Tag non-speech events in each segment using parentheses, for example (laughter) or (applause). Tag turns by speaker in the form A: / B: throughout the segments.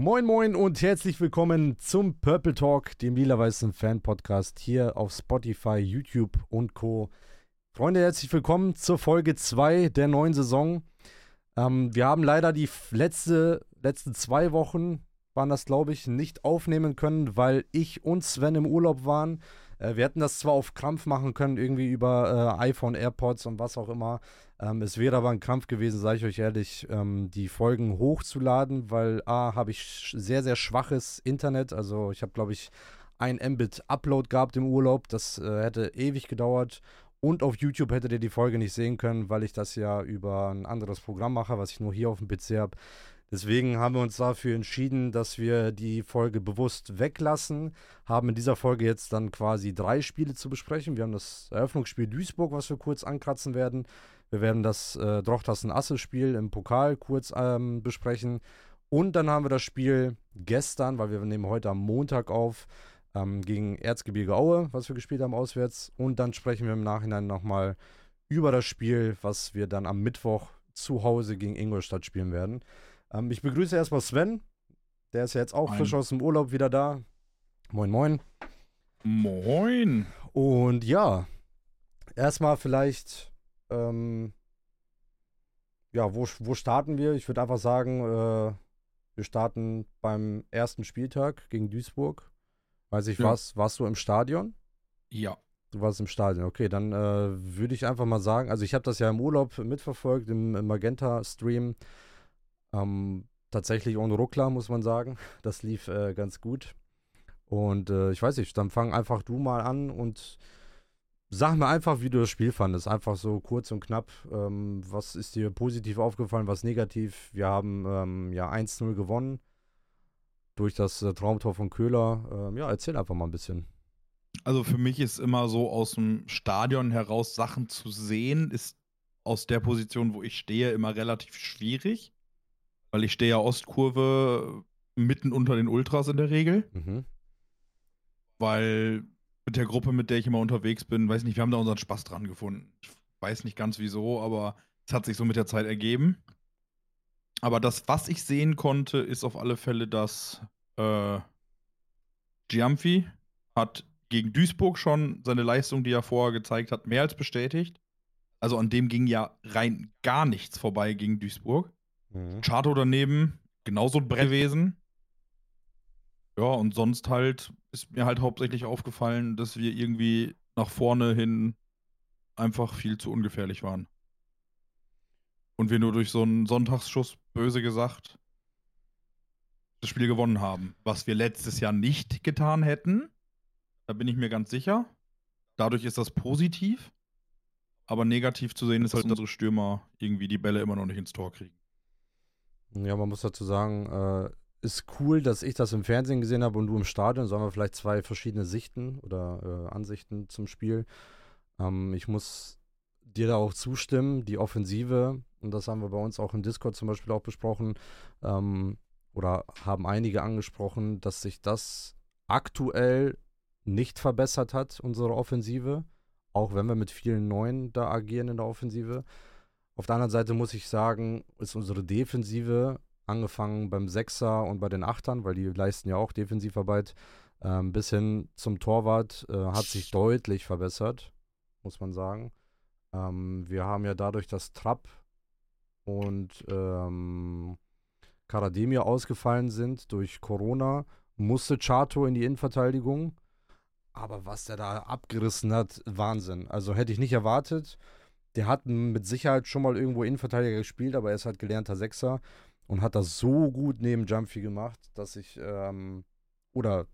A: Moin Moin und herzlich willkommen zum Purple Talk, dem lila-weißen Fan-Podcast hier auf Spotify, YouTube und Co. Freunde, herzlich willkommen zur Folge 2 der neuen Saison. Ähm, wir haben leider die letzte, letzten zwei Wochen, waren das glaube ich, nicht aufnehmen können, weil ich und Sven im Urlaub waren. Äh, wir hätten das zwar auf Krampf machen können, irgendwie über äh, iPhone, AirPods und was auch immer. Ähm, es wäre aber ein Krampf gewesen, sage ich euch ehrlich, ähm, die Folgen hochzuladen, weil A, habe ich sehr, sehr schwaches Internet. Also ich habe, glaube ich, ein Mbit Upload gehabt im Urlaub. Das äh, hätte ewig gedauert. Und auf YouTube hättet ihr die Folge nicht sehen können, weil ich das ja über ein anderes Programm mache, was ich nur hier auf dem PC habe. Deswegen haben wir uns dafür entschieden, dass wir die Folge bewusst weglassen. Haben in dieser Folge jetzt dann quasi drei Spiele zu besprechen. Wir haben das Eröffnungsspiel Duisburg, was wir kurz ankratzen werden. Wir werden das äh, Drochtassen-Asse-Spiel im Pokal kurz ähm, besprechen. Und dann haben wir das Spiel gestern, weil wir nehmen heute am Montag auf, ähm, gegen Erzgebirge Aue, was wir gespielt haben auswärts. Und dann sprechen wir im Nachhinein nochmal über das Spiel, was wir dann am Mittwoch zu Hause gegen Ingolstadt spielen werden. Ähm, ich begrüße erstmal Sven. Der ist ja jetzt auch moin. frisch aus dem Urlaub wieder da. Moin, moin.
B: Moin.
A: Und ja, erstmal vielleicht, ähm, ja, wo, wo starten wir? Ich würde einfach sagen, äh, wir starten beim ersten Spieltag gegen Duisburg. Weiß ich, ja. warst, warst du im Stadion?
B: Ja.
A: Du warst im Stadion, okay, dann äh, würde ich einfach mal sagen, also ich habe das ja im Urlaub mitverfolgt, im, im Magenta-Stream. Ähm, tatsächlich ohne Ruckler, muss man sagen. (laughs) Das lief äh, ganz gut. Und äh, ich weiß nicht, dann fang einfach du mal an und sag mir einfach, wie du das Spiel fandest. Einfach so kurz und knapp. Ähm, was ist dir positiv aufgefallen, was negativ? Wir haben ähm, ja 1-0 gewonnen durch das äh, Traumtor von Köhler. Ähm, ja, erzähl einfach mal ein bisschen.
B: Also für mich ist immer so aus dem Stadion heraus Sachen zu sehen, ist aus der Position, wo ich stehe, immer relativ schwierig. Weil ich stehe ja Ostkurve mitten unter den Ultras in der Regel. Mhm. Weil mit der Gruppe, mit der ich immer unterwegs bin, weiß nicht, wir haben da unseren Spaß dran gefunden. Ich weiß nicht ganz wieso, aber es hat sich so mit der Zeit ergeben. Aber das, was ich sehen konnte, ist auf alle Fälle, dass äh, Giamfi hat gegen Duisburg schon seine Leistung, die er vorher gezeigt hat, mehr als bestätigt. Also an dem ging ja rein gar nichts vorbei gegen Duisburg. Mhm. Chato daneben, genauso ein Brett gewesen. Ja, und sonst halt ist mir halt hauptsächlich aufgefallen, dass wir irgendwie nach vorne hin einfach viel zu ungefährlich waren. Und wir nur durch so einen Sonntagsschuss, böse gesagt, das Spiel gewonnen haben. Was wir letztes Jahr nicht getan hätten. Da bin ich mir ganz sicher. Dadurch ist das positiv. Aber negativ zu sehen ist halt, dass unsere Stürmer irgendwie die Bälle immer noch nicht ins Tor kriegen.
A: Ja, man muss dazu sagen, äh, ist cool, dass ich das im Fernsehen gesehen habe und du im Stadion. So haben wir vielleicht zwei verschiedene Sichten oder äh, Ansichten zum Spiel. Ähm, ich muss dir da auch zustimmen. Die Offensive, und das haben wir bei uns auch im Discord zum Beispiel auch besprochen, ähm, oder haben einige angesprochen, dass sich das aktuell nicht verbessert hat, unsere Offensive. Auch wenn wir mit vielen Neuen da agieren in der Offensive. Auf der anderen Seite muss ich sagen, ist unsere Defensive, angefangen beim Sechser und bei den Achtern, weil die leisten ja auch Defensivarbeit, ähm, bis hin zum Torwart, äh, hat sich deutlich verbessert, muss man sagen. Ähm, wir haben ja dadurch, dass Trapp und ähm, Karademir ausgefallen sind durch Corona, musste Chato in die Innenverteidigung. Aber was der da abgerissen hat, Wahnsinn. Also hätte ich nicht erwartet der hat mit Sicherheit schon mal irgendwo Innenverteidiger gespielt, aber er ist halt gelernter Sechser und hat das so gut neben Jumpy gemacht, dass ich, ähm, oder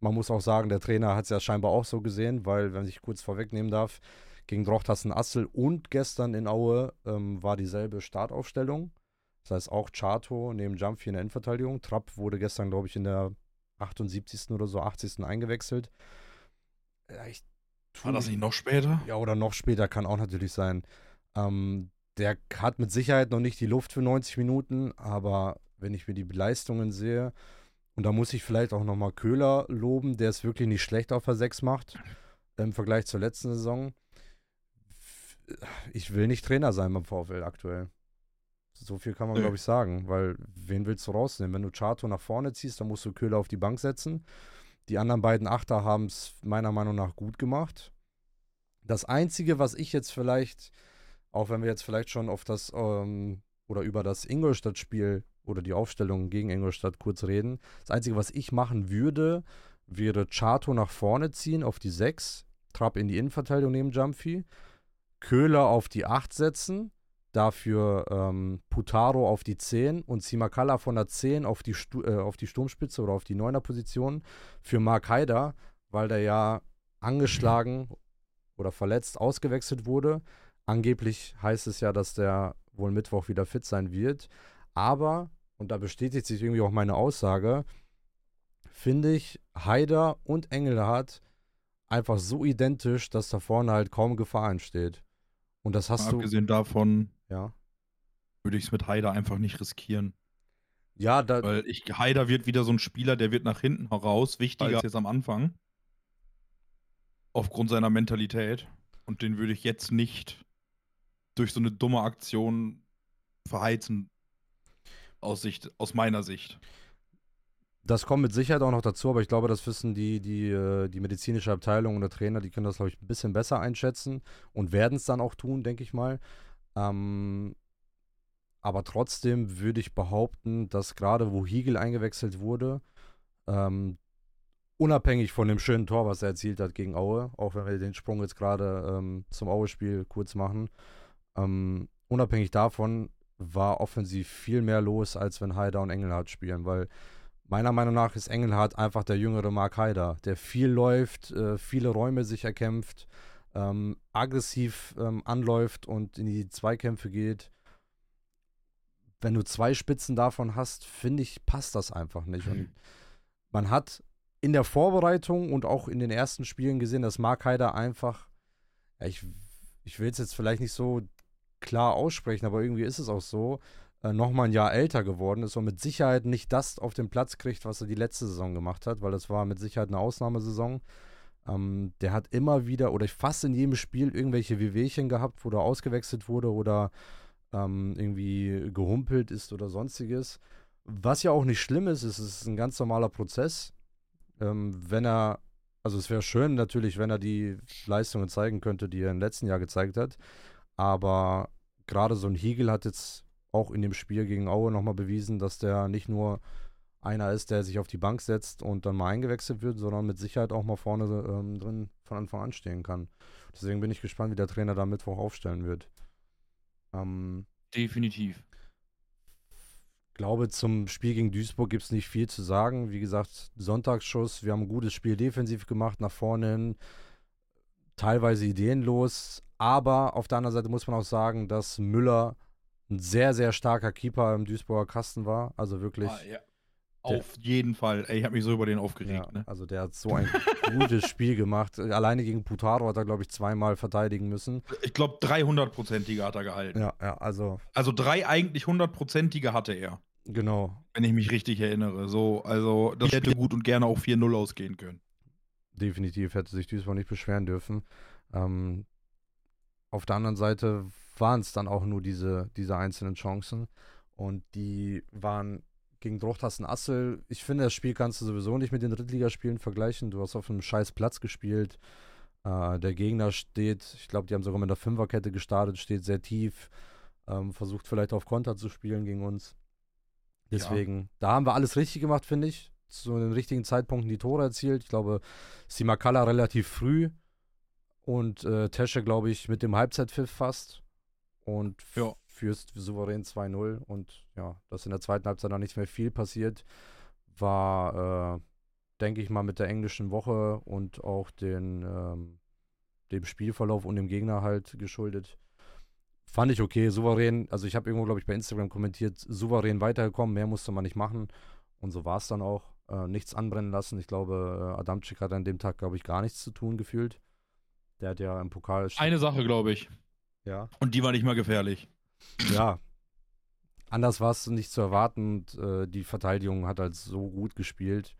A: man muss auch sagen, der Trainer hat es ja scheinbar auch so gesehen, weil, wenn ich kurz vorwegnehmen darf, gegen Drochtassen Assel und gestern in Aue ähm, war dieselbe Startaufstellung. Das heißt auch Chato neben Jumpy in der Innenverteidigung. Trapp wurde gestern, glaube ich, in der 78. oder so 80. eingewechselt.
B: Ich war das nicht noch später?
A: Ja, oder noch später kann auch natürlich sein. Ähm, der hat mit Sicherheit noch nicht die Luft für 90 Minuten, aber wenn ich mir die Leistungen sehe, und da muss ich vielleicht auch nochmal Köhler loben, der es wirklich nicht schlecht auf der 6 macht im Vergleich zur letzten Saison. Ich will nicht Trainer sein beim VfL aktuell. So viel kann man, glaube ich, sagen, weil wen willst du rausnehmen? Wenn du Chato nach vorne ziehst, dann musst du Köhler auf die Bank setzen. Die anderen beiden Achter haben es meiner Meinung nach gut gemacht. Das Einzige, was ich jetzt vielleicht, auch wenn wir jetzt vielleicht schon auf das ähm, oder über das Ingolstadt-Spiel oder die Aufstellung gegen Ingolstadt kurz reden, das Einzige, was ich machen würde, wäre Chato nach vorne ziehen auf die 6, Trapp in die Innenverteidigung neben Jumpy, Köhler auf die 8 setzen, dafür ähm, Putaro auf die 10 und Simakala von der 10 auf die, Stu äh, auf die Sturmspitze oder auf die 9er Position für Mark Haider, weil der ja angeschlagen oder verletzt ausgewechselt wurde. Angeblich heißt es ja, dass der wohl Mittwoch wieder fit sein wird. Aber, und da bestätigt sich irgendwie auch meine Aussage, finde ich Haider und Engelhardt einfach so identisch, dass da vorne halt kaum Gefahr entsteht. Und das hast
B: Mal
A: du.
B: abgesehen davon
A: Ja.
B: würde ich es mit Haider einfach nicht riskieren.
A: Ja, da,
B: Weil ich, Haider wird wieder so ein Spieler, der wird nach hinten heraus wichtiger als jetzt am Anfang. Aufgrund seiner Mentalität. Und den würde ich jetzt nicht durch so eine dumme Aktion verheizen. Aus, Sicht, aus meiner Sicht.
A: Das kommt mit Sicherheit auch noch dazu, aber ich glaube, das wissen die, die, äh, die medizinische Abteilung und der Trainer, die können das, glaube ich, ein bisschen besser einschätzen und werden es dann auch tun, denke ich mal. Ähm, aber trotzdem würde ich behaupten, dass gerade wo Hiegel eingewechselt wurde, ähm, unabhängig von dem schönen Tor, was er erzielt hat gegen Aue, auch wenn wir den Sprung jetzt gerade ähm, zum Aue-Spiel kurz machen, ähm, unabhängig davon war offensiv viel mehr los, als wenn Haider und Engelhardt spielen, weil meiner Meinung nach ist Engelhardt einfach der jüngere Mark Haider, der viel läuft, äh, viele Räume sich erkämpft, ähm, aggressiv ähm, anläuft und in die Zweikämpfe geht. Wenn du zwei Spitzen davon hast, finde ich, passt das einfach nicht. Und man hat in der Vorbereitung und auch in den ersten Spielen gesehen, dass Mark Haider einfach, ja, ich, ich will es jetzt vielleicht nicht so klar aussprechen, aber irgendwie ist es auch so, äh, nochmal ein Jahr älter geworden ist und mit Sicherheit nicht das auf den Platz kriegt, was er die letzte Saison gemacht hat, weil das war mit Sicherheit eine Ausnahmesaison. Ähm, der hat immer wieder oder fast in jedem Spiel irgendwelche Wehwehchen gehabt, wo er ausgewechselt wurde oder ähm, irgendwie gehumpelt ist oder sonstiges. Was ja auch nicht schlimm ist, es ist ein ganz normaler Prozess. Ähm, wenn er, also es wäre schön natürlich, wenn er die Leistungen zeigen könnte, die er im letzten Jahr gezeigt hat. Aber gerade so ein Hiegel hat jetzt auch in dem Spiel gegen Aue nochmal bewiesen, dass der nicht nur einer ist, der sich auf die Bank setzt und dann mal eingewechselt wird, sondern mit Sicherheit auch mal vorne ähm, drin von Anfang an stehen kann. Deswegen bin ich gespannt, wie der Trainer da Mittwoch aufstellen wird. Ähm,
B: Definitiv.
A: glaube, zum Spiel gegen Duisburg gibt es nicht viel zu sagen. Wie gesagt, Sonntagsschuss, wir haben ein gutes Spiel defensiv gemacht, nach vorne hin, teilweise ideenlos. Aber auf der anderen Seite muss man auch sagen, dass Müller ein sehr, sehr starker Keeper im Duisburger Kasten war. Also wirklich.
B: Ah, ja. Auf jeden Fall. Ey, ich habe mich so über den aufgeregt.
A: Ja,
B: Ne?
A: also der hat so ein gutes Spiel gemacht. Alleine gegen Putaro hat er, glaube ich, zweimal verteidigen müssen.
B: Ich glaube, 300-prozentige hat er gehalten.
A: Ja, ja, also
B: Also drei eigentlich 100-prozentige hatte er.
A: genau.
B: Wenn ich mich richtig erinnere. So, also das hätte gut und gerne auch 4-0 ausgehen können.
A: Definitiv hätte sich Duisburg nicht beschweren dürfen. Ähm, auf der anderen Seite waren es dann auch nur diese, diese einzelnen Chancen. Und die waren gegen Drochtassen Assel. Ich finde, das Spiel kannst du sowieso nicht mit den Drittligaspielen vergleichen. Du hast auf einem scheiß Platz gespielt. Äh, der Gegner steht, ich glaube, die haben sogar mit der Fünferkette gestartet, steht sehr tief. Ähm, versucht vielleicht auf Konter zu spielen gegen uns. Deswegen, da haben wir alles richtig gemacht, finde ich. Zu den richtigen Zeitpunkten die Tore erzielt. Ich glaube, Simakala relativ früh und äh, Tesche, glaube ich, mit dem Halbzeitpfiff fast. Und
B: Ja.
A: Führst souverän 2-0. Und ja, dass in der zweiten Halbzeit noch nicht mehr viel passiert, war, äh, denke ich mal, mit der englischen Woche und auch den, ähm, dem Spielverlauf und dem Gegner halt geschuldet. Fand ich okay, souverän. Also ich habe irgendwo, glaube ich, bei Instagram kommentiert, souverän weitergekommen, mehr musste man nicht machen. Und so war es dann auch. Äh, nichts anbrennen lassen. Ich glaube, äh, Adamczyk hat an dem Tag, glaube ich, gar nichts zu tun gefühlt. Der hat ja im Pokal.
B: Eine Sache, glaube ich.
A: Ja.
B: Und die war nicht mal gefährlich.
A: Ja. Anders war es nicht zu erwarten. Und, äh, die Verteidigung hat halt so gut gespielt.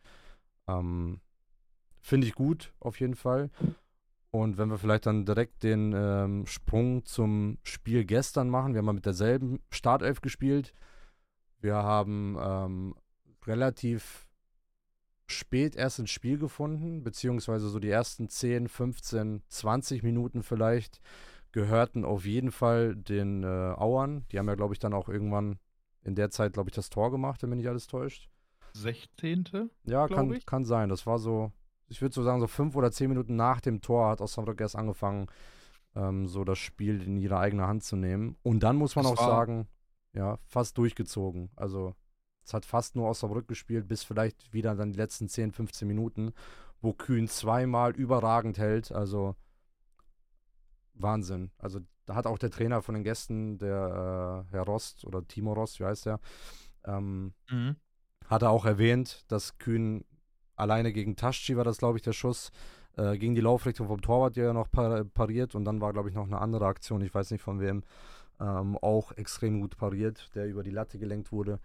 A: Ähm, Finde ich gut, auf jeden Fall. Und wenn wir vielleicht dann direkt den ähm, Sprung zum Spiel gestern machen, wir haben mal mit derselben Startelf gespielt. Wir haben ähm, relativ spät erst ins Spiel gefunden, beziehungsweise so die ersten 10, 15, 20 Minuten vielleicht gehörten auf jeden Fall den äh, Auern. Die haben ja, glaube ich, dann auch irgendwann in der Zeit, glaube ich, das Tor gemacht, wenn mich nicht alles täuscht.
B: 16.
A: Ja, kann, kann sein. Das war so, ich würde so sagen, so fünf oder zehn Minuten nach dem Tor hat Osnabrück erst angefangen, ähm, so das Spiel in ihre eigene Hand zu nehmen. Und dann muss man das auch sagen, ja, fast durchgezogen. Also es hat fast nur Osnabrück gespielt, bis vielleicht wieder dann die letzten 10, 15 Minuten, wo Kühn zweimal überragend hält. Also Wahnsinn. Also da hat auch der Trainer von den Gästen, der äh, Herr Rost oder Timo Rost, wie heißt der, ähm, mhm. hat er auch erwähnt, dass Kühn alleine gegen Taschi war das, glaube ich, der Schuss, äh, gegen die Laufrichtung vom Torwart, der ja noch par pariert und dann war, glaube ich, noch eine andere Aktion, ich weiß nicht von wem, ähm, auch extrem gut pariert, der über die Latte gelenkt wurde.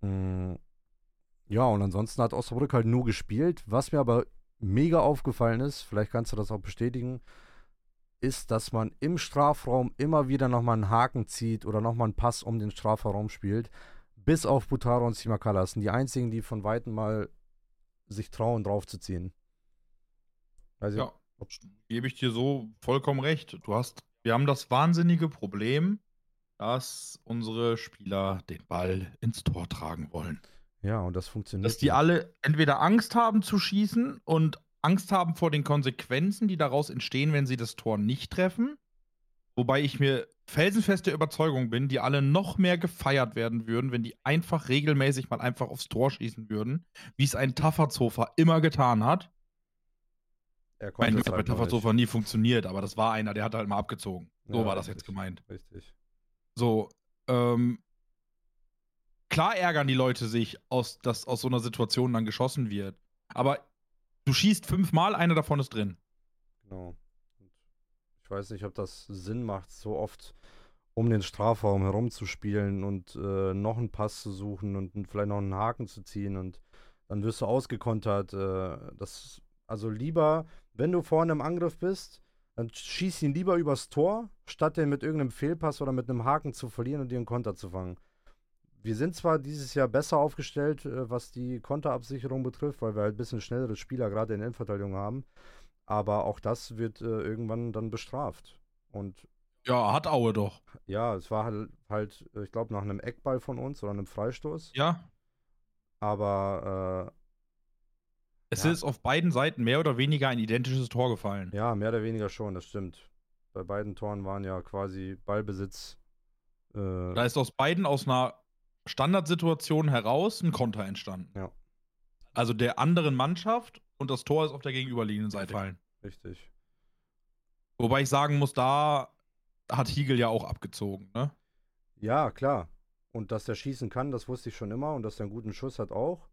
A: Mhm. Ja, und ansonsten hat Osnabrück halt nur gespielt. Was mir aber mega aufgefallen ist, vielleicht kannst du das auch bestätigen, ist, dass man im Strafraum immer wieder nochmal einen Haken zieht oder nochmal einen Pass um den Strafraum spielt. Bis auf Butaro und Simakala. Das sind die einzigen, die von Weitem mal sich trauen, draufzuziehen.
B: Also, ja, gebe ich dir so vollkommen recht. Du hast, wir haben das wahnsinnige Problem, dass unsere Spieler den Ball ins Tor tragen wollen.
A: Ja, und das funktioniert.
B: Dass die nicht. alle entweder Angst haben zu schießen und Angst haben vor den Konsequenzen, die daraus entstehen, wenn sie das Tor nicht treffen. Wobei ich mir felsenfeste Überzeugung bin, die alle noch mehr gefeiert werden würden, wenn die einfach regelmäßig mal einfach aufs Tor schießen würden, wie es ein Tafferzofer immer getan hat. Er konnte mein, hat bei Tafferzofer nie funktioniert, aber das war einer, der hat halt mal abgezogen. So ja, war das jetzt gemeint. Richtig. So, ähm, klar ärgern die Leute sich, aus, dass aus so einer Situation dann geschossen wird. Aber Du schießt fünfmal, einer davon ist drin.
A: Genau. ich weiß nicht, ob das Sinn macht, so oft um den Strafraum herumzuspielen und äh, noch einen Pass zu suchen und vielleicht noch einen Haken zu ziehen und dann wirst du ausgekontert. Äh, das, also lieber, wenn du vorne im Angriff bist, dann schieß ihn lieber übers Tor, statt den mit irgendeinem Fehlpass oder mit einem Haken zu verlieren und dir einen Konter zu fangen wir sind zwar dieses Jahr besser aufgestellt, äh, was die Konterabsicherung betrifft, weil wir halt ein bisschen schnellere Spieler gerade in der Innenverteidigung haben, aber auch das wird äh, irgendwann dann bestraft. Und
B: ja, hat Aue doch.
A: Ja, es war halt, halt ich glaube, nach einem Eckball von uns oder einem Freistoß.
B: Ja.
A: Aber äh,
B: es ja. ist auf beiden Seiten mehr oder weniger ein identisches Tor gefallen.
A: Ja, mehr oder weniger schon, das stimmt. Bei beiden Toren waren ja quasi Ballbesitz.
B: Äh, da ist aus beiden aus einer Standardsituation heraus ein Konter entstanden.
A: Ja.
B: Also der anderen Mannschaft und das Tor ist auf der gegenüberliegenden Seite gefallen.
A: Richtig.
B: Wobei ich sagen muss, da hat Hiegel ja auch abgezogen, ne?
A: Ja, klar. Und dass er schießen kann, das wusste ich schon immer und dass er einen guten Schuss hat auch.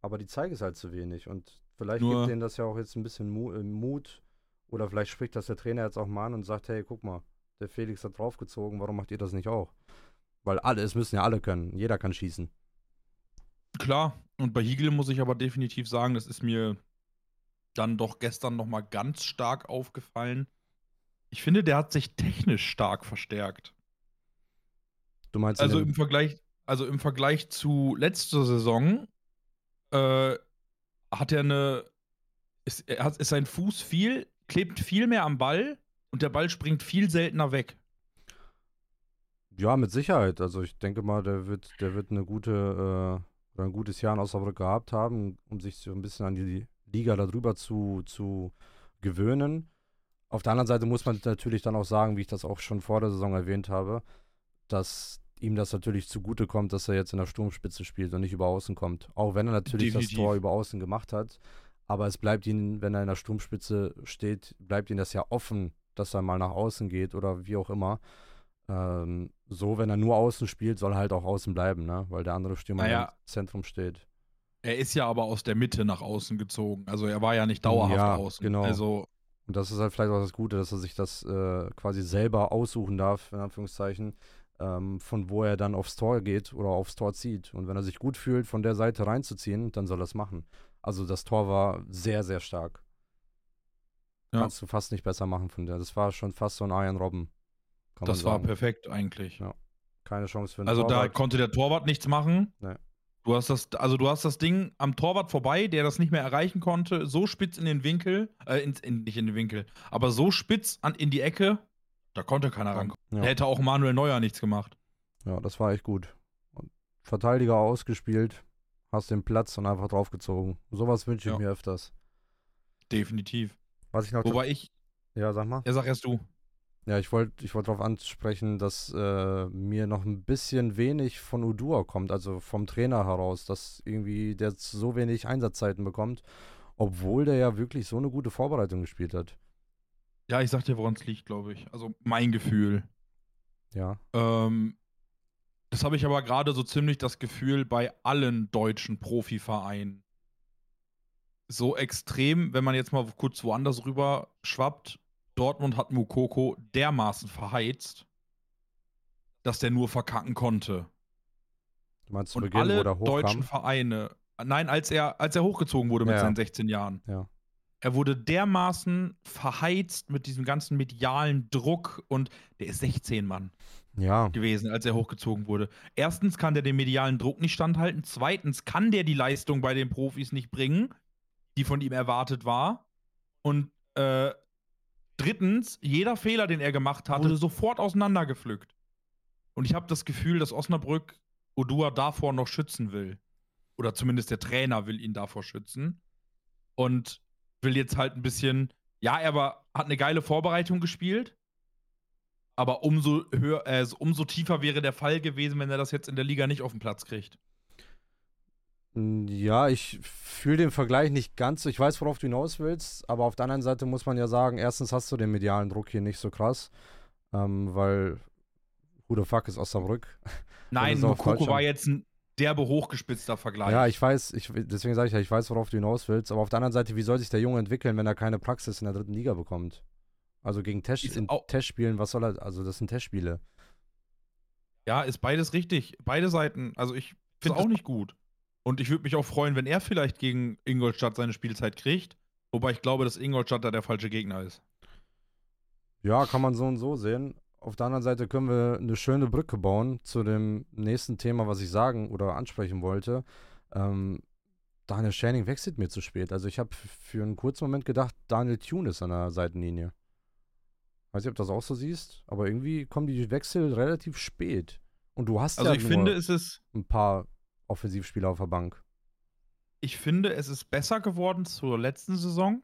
A: Aber die Zeige es halt zu wenig. Und vielleicht Nur gibt denen das ja auch jetzt ein bisschen äh, Mut. Oder vielleicht spricht das der Trainer jetzt auch mal an und sagt, hey, guck mal, der Felix hat draufgezogen, warum macht ihr das nicht auch? Weil alle, es müssen ja alle können. Jeder kann schießen.
B: Klar, und bei Hiegel muss ich aber definitiv sagen, das ist mir dann doch gestern nochmal ganz stark aufgefallen. Ich finde, der hat sich technisch stark verstärkt.
A: Du meinst
B: also im Vergleich, also im Vergleich zu letzter Saison äh, hat er eine, ist, er hat, ist sein Fuß viel, klebt viel mehr am Ball und der Ball springt viel seltener weg.
A: Ja, mit Sicherheit. Also ich denke mal, der wird, der wird eine gute äh, oder ein gutes Jahr in Osnabrück gehabt haben, um sich so ein bisschen an die Liga darüber zu, zu gewöhnen. Auf der anderen Seite muss man natürlich dann auch sagen, wie ich das auch schon vor der Saison erwähnt habe, dass ihm das natürlich zugute kommt, dass er jetzt in der Sturmspitze spielt und nicht über Außen kommt. Auch wenn er natürlich Definitiv. das Tor über Außen gemacht hat. Aber es bleibt ihm, wenn er in der Sturmspitze steht, bleibt ihm das ja offen, dass er mal nach außen geht oder wie auch immer. Ähm, so, wenn er nur außen spielt, soll er halt auch außen bleiben, ne? Weil der andere Stürmer naja, im Zentrum steht.
B: Er ist ja aber aus der Mitte nach außen gezogen. Also er war ja nicht dauerhaft ja, außen.
A: Genau.
B: Also
A: und das ist halt vielleicht auch das Gute, dass er sich das äh, quasi selber aussuchen darf, in Anführungszeichen, ähm, von wo er dann aufs Tor geht oder aufs Tor zieht. Und wenn er sich gut fühlt, von der Seite reinzuziehen, dann soll er es machen. Also das Tor war sehr, sehr stark.
B: Ja.
A: Kannst du fast nicht besser machen von der. Das war schon fast so ein Iron Robben. Kann
B: Das war perfekt eigentlich.
A: Ja. Keine Chance für einen
B: Also da
A: Torwart.
B: konnte der Torwart nichts machen.
A: Nee.
B: Du hast das, also du hast das Ding am Torwart vorbei, der das nicht mehr erreichen konnte, so spitz in den Winkel, äh, ins, in, nicht in den Winkel, aber so spitz an, in die Ecke, da konnte keiner rankommen. Da hätte auch Manuel Neuer nichts gemacht.
A: Ja, das war echt gut. Und Verteidiger ausgespielt, hast den Platz und einfach draufgezogen. Sowas wünsche ich
B: Ja.
A: mir öfters.
B: Definitiv.
A: Was ich noch.
B: Wobei ich,
A: ja, sag mal.
B: ja, sag erst du.
A: Ja, ich wollte ich wollt darauf ansprechen, dass äh, mir noch ein bisschen wenig von Udua kommt, also vom Trainer heraus, dass irgendwie der so wenig Einsatzzeiten bekommt, obwohl der ja wirklich so eine gute Vorbereitung gespielt hat.
B: Ja, ich sag dir, woran es liegt, glaube ich. Also mein Gefühl.
A: Ja.
B: Ähm, das habe ich aber gerade so ziemlich das Gefühl bei allen deutschen Profivereinen. So extrem, wenn man jetzt mal kurz woanders rüber schwappt, Dortmund hat Mukoko dermaßen verheizt, dass der nur verkacken konnte.
A: Du meinst zu Beginn, wo
B: alle
A: der
B: deutschen? Vereine, nein, als er, als er hochgezogen wurde mit
A: Ja,
B: seinen 16 Jahren.
A: Ja.
B: Er wurde dermaßen verheizt mit diesem ganzen medialen Druck und der ist 16, Mann
A: Ja,
B: gewesen, als er hochgezogen wurde. Erstens kann der dem medialen Druck nicht standhalten. Zweitens kann der die Leistung bei den Profis nicht bringen, die von ihm erwartet war. Und äh, drittens, jeder Fehler, den er gemacht hat, wurde sofort auseinandergepflückt. Und ich habe das Gefühl, dass Osnabrück Odua davor noch schützen will. Oder zumindest der Trainer will ihn davor schützen. Und will jetzt halt ein bisschen, ja, er war, hat eine geile Vorbereitung gespielt. Aber umso höher, äh, umso tiefer wäre der Fall gewesen, wenn er das jetzt in der Liga nicht auf den Platz kriegt.
A: Mm, Ja, ich fühle den Vergleich nicht ganz. so. Ich weiß, worauf du hinaus willst, aber auf der anderen Seite muss man ja sagen, erstens hast du den medialen Druck hier nicht so krass, ähm, weil who the fuck ist Osnabrück? (laughs)
B: Nein, Mokoko war jetzt ein derbe hochgespitzter Vergleich.
A: Ja, ich weiß, ich, deswegen sage ich ja, ich weiß, worauf du hinaus willst, aber auf der anderen Seite, wie soll sich der Junge entwickeln, wenn er keine Praxis in der dritten Liga bekommt? Also gegen
B: Ist
A: in Testspielen, was soll er, also das sind Testspiele.
B: Ja, ist beides richtig. Beide Seiten. Also ich finde
A: Find
B: auch nicht gut. Und ich würde mich auch freuen, wenn er vielleicht gegen Ingolstadt seine Spielzeit kriegt. Wobei ich glaube, dass Ingolstadt da der falsche Gegner ist.
A: Ja, kann man so und so sehen. Auf der anderen Seite können wir eine schöne Brücke bauen zu dem nächsten Thema, was ich sagen oder ansprechen wollte. Ähm, Daniel Shanning wechselt mir zu spät. Also ich habe für einen kurzen Moment gedacht, Daniel Thune ist an der Seitenlinie. Weiß nicht, ob du das auch so siehst, aber irgendwie kommen die Wechsel relativ spät. Und du hast
B: Also
A: ja
B: ich
A: nur
B: finde, es ist,
A: ein paar Offensivspieler auf der Bank.
B: ich finde, es ist besser geworden zur letzten Saison.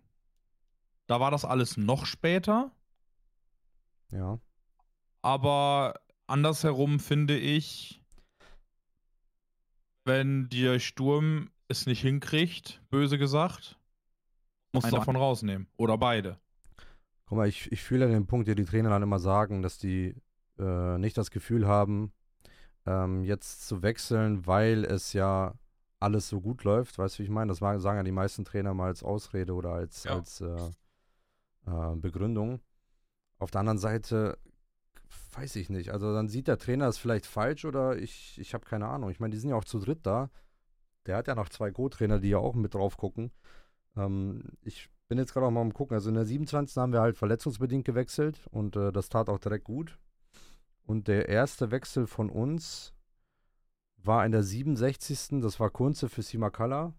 B: Da war das alles noch später.
A: Ja.
B: Aber andersherum finde ich, wenn der Sturm es nicht hinkriegt, böse gesagt, muss
A: Einer-
B: davon rausnehmen. Oder beide.
A: Guck mal, ich, ich fühle den Punkt, den die Trainer dann immer sagen, dass die äh, nicht das Gefühl haben, ähm, jetzt zu wechseln, weil es ja alles so gut läuft. Weißt du, wie ich meine? Das sagen ja die meisten Trainer mal als Ausrede oder als,
B: Ja.
A: als äh, äh, Begründung. Auf der anderen Seite weiß ich nicht. Also dann sieht der Trainer es vielleicht falsch oder ich, ich habe keine Ahnung. Ich meine, die sind ja auch zu dritt da. Der hat ja noch zwei Co-Trainer, die ja auch mit drauf gucken. Ähm, ich bin jetzt gerade auch mal am gucken. Also in der 27. haben wir halt verletzungsbedingt gewechselt und äh, das tat auch direkt gut. Und der erste Wechsel von uns war in der 67. Das war Kunze für Simakala.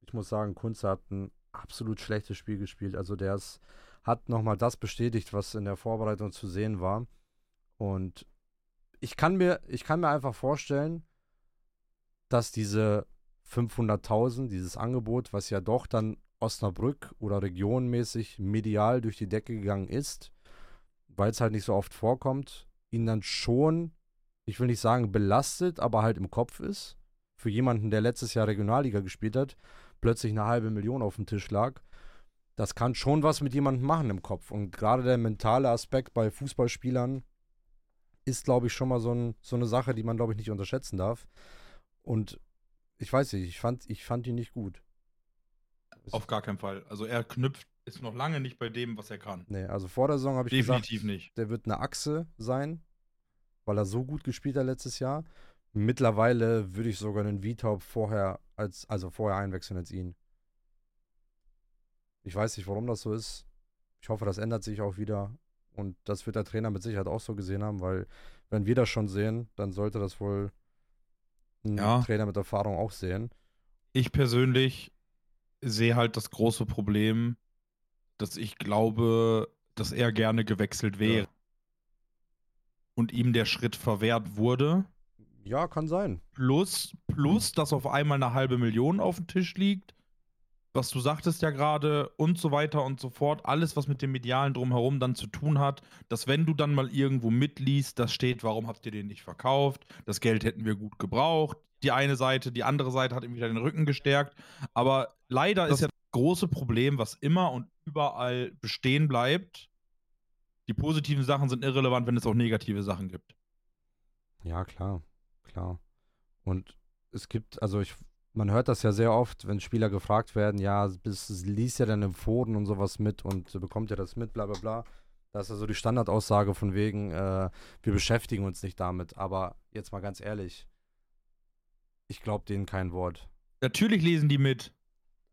A: Ich muss sagen, Kunze hat ein absolut schlechtes Spiel gespielt. Also der ist, hat nochmal das bestätigt, was in der Vorbereitung zu sehen war. Und ich kann mir, ich kann mir einfach vorstellen, dass diese 500.000, dieses Angebot, was ja doch dann Osnabrück oder regionmäßig medial durch die Decke gegangen ist, weil es halt nicht so oft vorkommt, ihn dann schon, ich will nicht sagen belastet, aber halt im Kopf ist. Für jemanden, der letztes Jahr Regionalliga gespielt hat, plötzlich eine halbe Million auf dem Tisch lag. Das kann schon was mit jemandem machen im Kopf. Und gerade der mentale Aspekt bei Fußballspielern ist, glaube ich, schon mal so, ein, so eine Sache, die man, glaube ich, nicht unterschätzen darf. Und ich weiß nicht, ich fand, ich fand ihn nicht gut.
B: Auf gar keinen Fall. Also er knüpft, ist noch lange nicht bei dem, was er kann.
A: Nee, also vor der Saison habe ich
B: Definitiv
A: gesagt,
B: nicht.
A: der wird eine Achse sein, weil er so gut gespielt hat letztes Jahr. Mittlerweile würde ich sogar einen Vitalb vorher als, also vorher einwechseln als ihn. Ich weiß nicht, warum das so ist. Ich hoffe, das ändert sich auch wieder. Und das wird der Trainer mit Sicherheit auch so gesehen haben, weil wenn wir das schon sehen, dann sollte das wohl ein
B: Ja.
A: Trainer mit Erfahrung auch sehen.
B: Ich persönlich sehe halt das große Problem, dass ich glaube, dass er gerne gewechselt wäre.
A: Ja.
B: Und ihm der Schritt verwehrt wurde.
A: Ja, kann sein.
B: Plus, plus, dass auf einmal eine halbe Million auf dem Tisch liegt. Was du sagtest ja gerade und so weiter und so fort. Alles, was mit dem Medialen drumherum dann zu tun hat, dass wenn du dann mal irgendwo mitliest, da steht, warum habt ihr den nicht verkauft? Das Geld hätten wir gut gebraucht. Die eine Seite, die andere Seite hat ihm wieder den Rücken gestärkt. Aber leider ist ja das große Problem, was immer und überall bestehen bleibt. Die positiven Sachen sind irrelevant, wenn es auch negative Sachen gibt.
A: Ja, klar, klar. Und es gibt, also ich, man hört das ja sehr oft, wenn Spieler gefragt werden, ja, bis, liest ja dann im Foren und sowas mit und bekommt ja das mit, bla bla bla. Das ist also die Standardaussage von wegen, äh, wir beschäftigen uns nicht damit. Aber jetzt mal ganz ehrlich, ich glaube denen kein Wort.
B: Natürlich lesen die mit.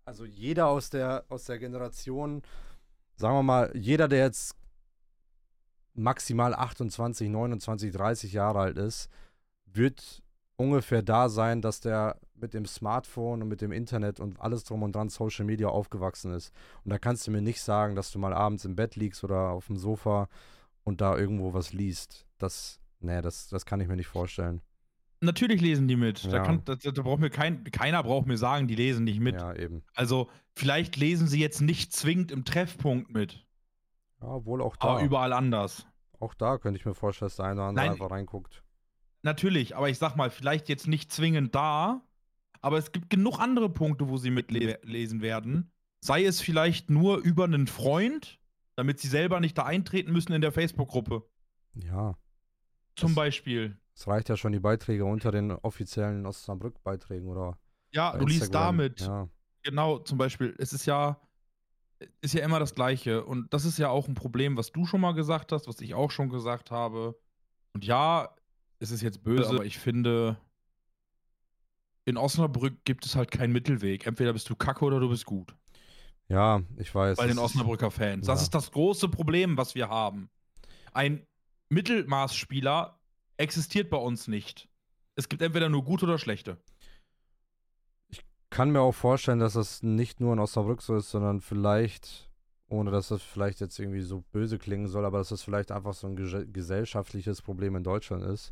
A: Also jeder aus der, aus der Generation, sagen wir mal, jeder, der jetzt maximal 28, 29, 30 Jahre alt ist, wird ungefähr da sein, dass der mit dem Smartphone und mit dem Internet und alles drum und dran Social Media aufgewachsen ist. Und da kannst du mir nicht sagen, dass du mal abends im Bett liegst oder auf dem Sofa und da irgendwo was liest. Das, nee, das, das kann ich mir nicht vorstellen.
B: Natürlich lesen die mit. Da,
A: Ja.
B: kann, da, da braucht mir kein, keiner braucht mir sagen, die lesen nicht mit.
A: Ja, eben.
B: Also vielleicht lesen sie jetzt nicht zwingend im Treffpunkt mit,
A: Ja, wohl auch da.
B: aber überall anders.
A: auch da könnte ich mir vorstellen, dass der eine oder andere
B: Nein.
A: einfach reinguckt.
B: Natürlich, aber ich sag mal, vielleicht jetzt nicht zwingend da, aber es gibt genug andere Punkte, wo sie mitlesen werden. Sei es vielleicht nur über einen Freund, damit sie selber nicht da eintreten müssen in der Facebook-Gruppe.
A: Ja,
B: Zum
A: Das-
B: Beispiel.
A: Es reicht ja schon die Beiträge unter den offiziellen Osnabrück-Beiträgen oder
B: Ja, du liest
A: Instagram.
B: damit.
A: Ja,
B: Genau, zum Beispiel, es ist ja, ist ja immer das Gleiche. Und das ist ja auch ein Problem, was du schon mal gesagt hast, was ich auch schon gesagt habe. Und ja, es ist jetzt böse, aber ich finde, in Osnabrück gibt es halt keinen Mittelweg. Entweder bist du kacke oder du bist gut.
A: ja ich weiß.
B: Bei den Osnabrücker Fans. Das
A: ja.
B: ist das große Problem, was wir haben. Ein Mittelmaßspieler existiert bei uns nicht. Es gibt entweder nur gute oder schlechte.
A: kann mir auch vorstellen, dass das nicht nur in Osnabrück so ist, sondern vielleicht, ohne dass das vielleicht jetzt irgendwie so böse klingen soll, aber dass das vielleicht einfach so ein ges gesellschaftliches Problem in Deutschland ist.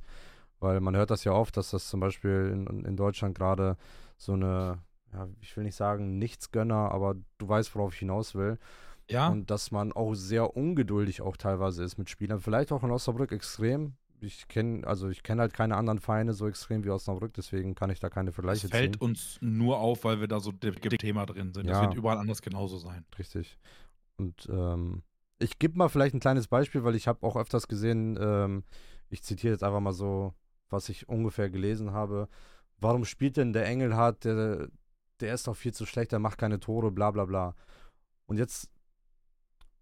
A: Weil man hört das ja oft, dass das zum Beispiel in, in Deutschland gerade so eine, ja, ich will nicht sagen Nichtsgönner, aber du weißt, worauf ich hinaus will.
B: Ja.
A: Und dass man auch sehr ungeduldig auch teilweise ist mit Spielern. Vielleicht auch in Osnabrück extrem. Ich kenne, also ich kenne halt keine anderen Vereine so extrem wie Osnabrück, deswegen kann ich da keine
B: Das
A: Vergleiche
B: fällt
A: ziehen.
B: uns nur auf, weil wir da so dick im Thema drin sind. Das
A: Ja.
B: wird überall anders genauso sein.
A: Richtig. Und ähm, ich gebe mal vielleicht ein kleines Beispiel, weil ich habe auch öfters gesehen, ähm, ich zitiere jetzt einfach mal so, was ich ungefähr gelesen habe. Warum spielt denn der Engelhardt, der, der ist doch viel zu schlecht, der macht keine Tore, bla bla bla. Und jetzt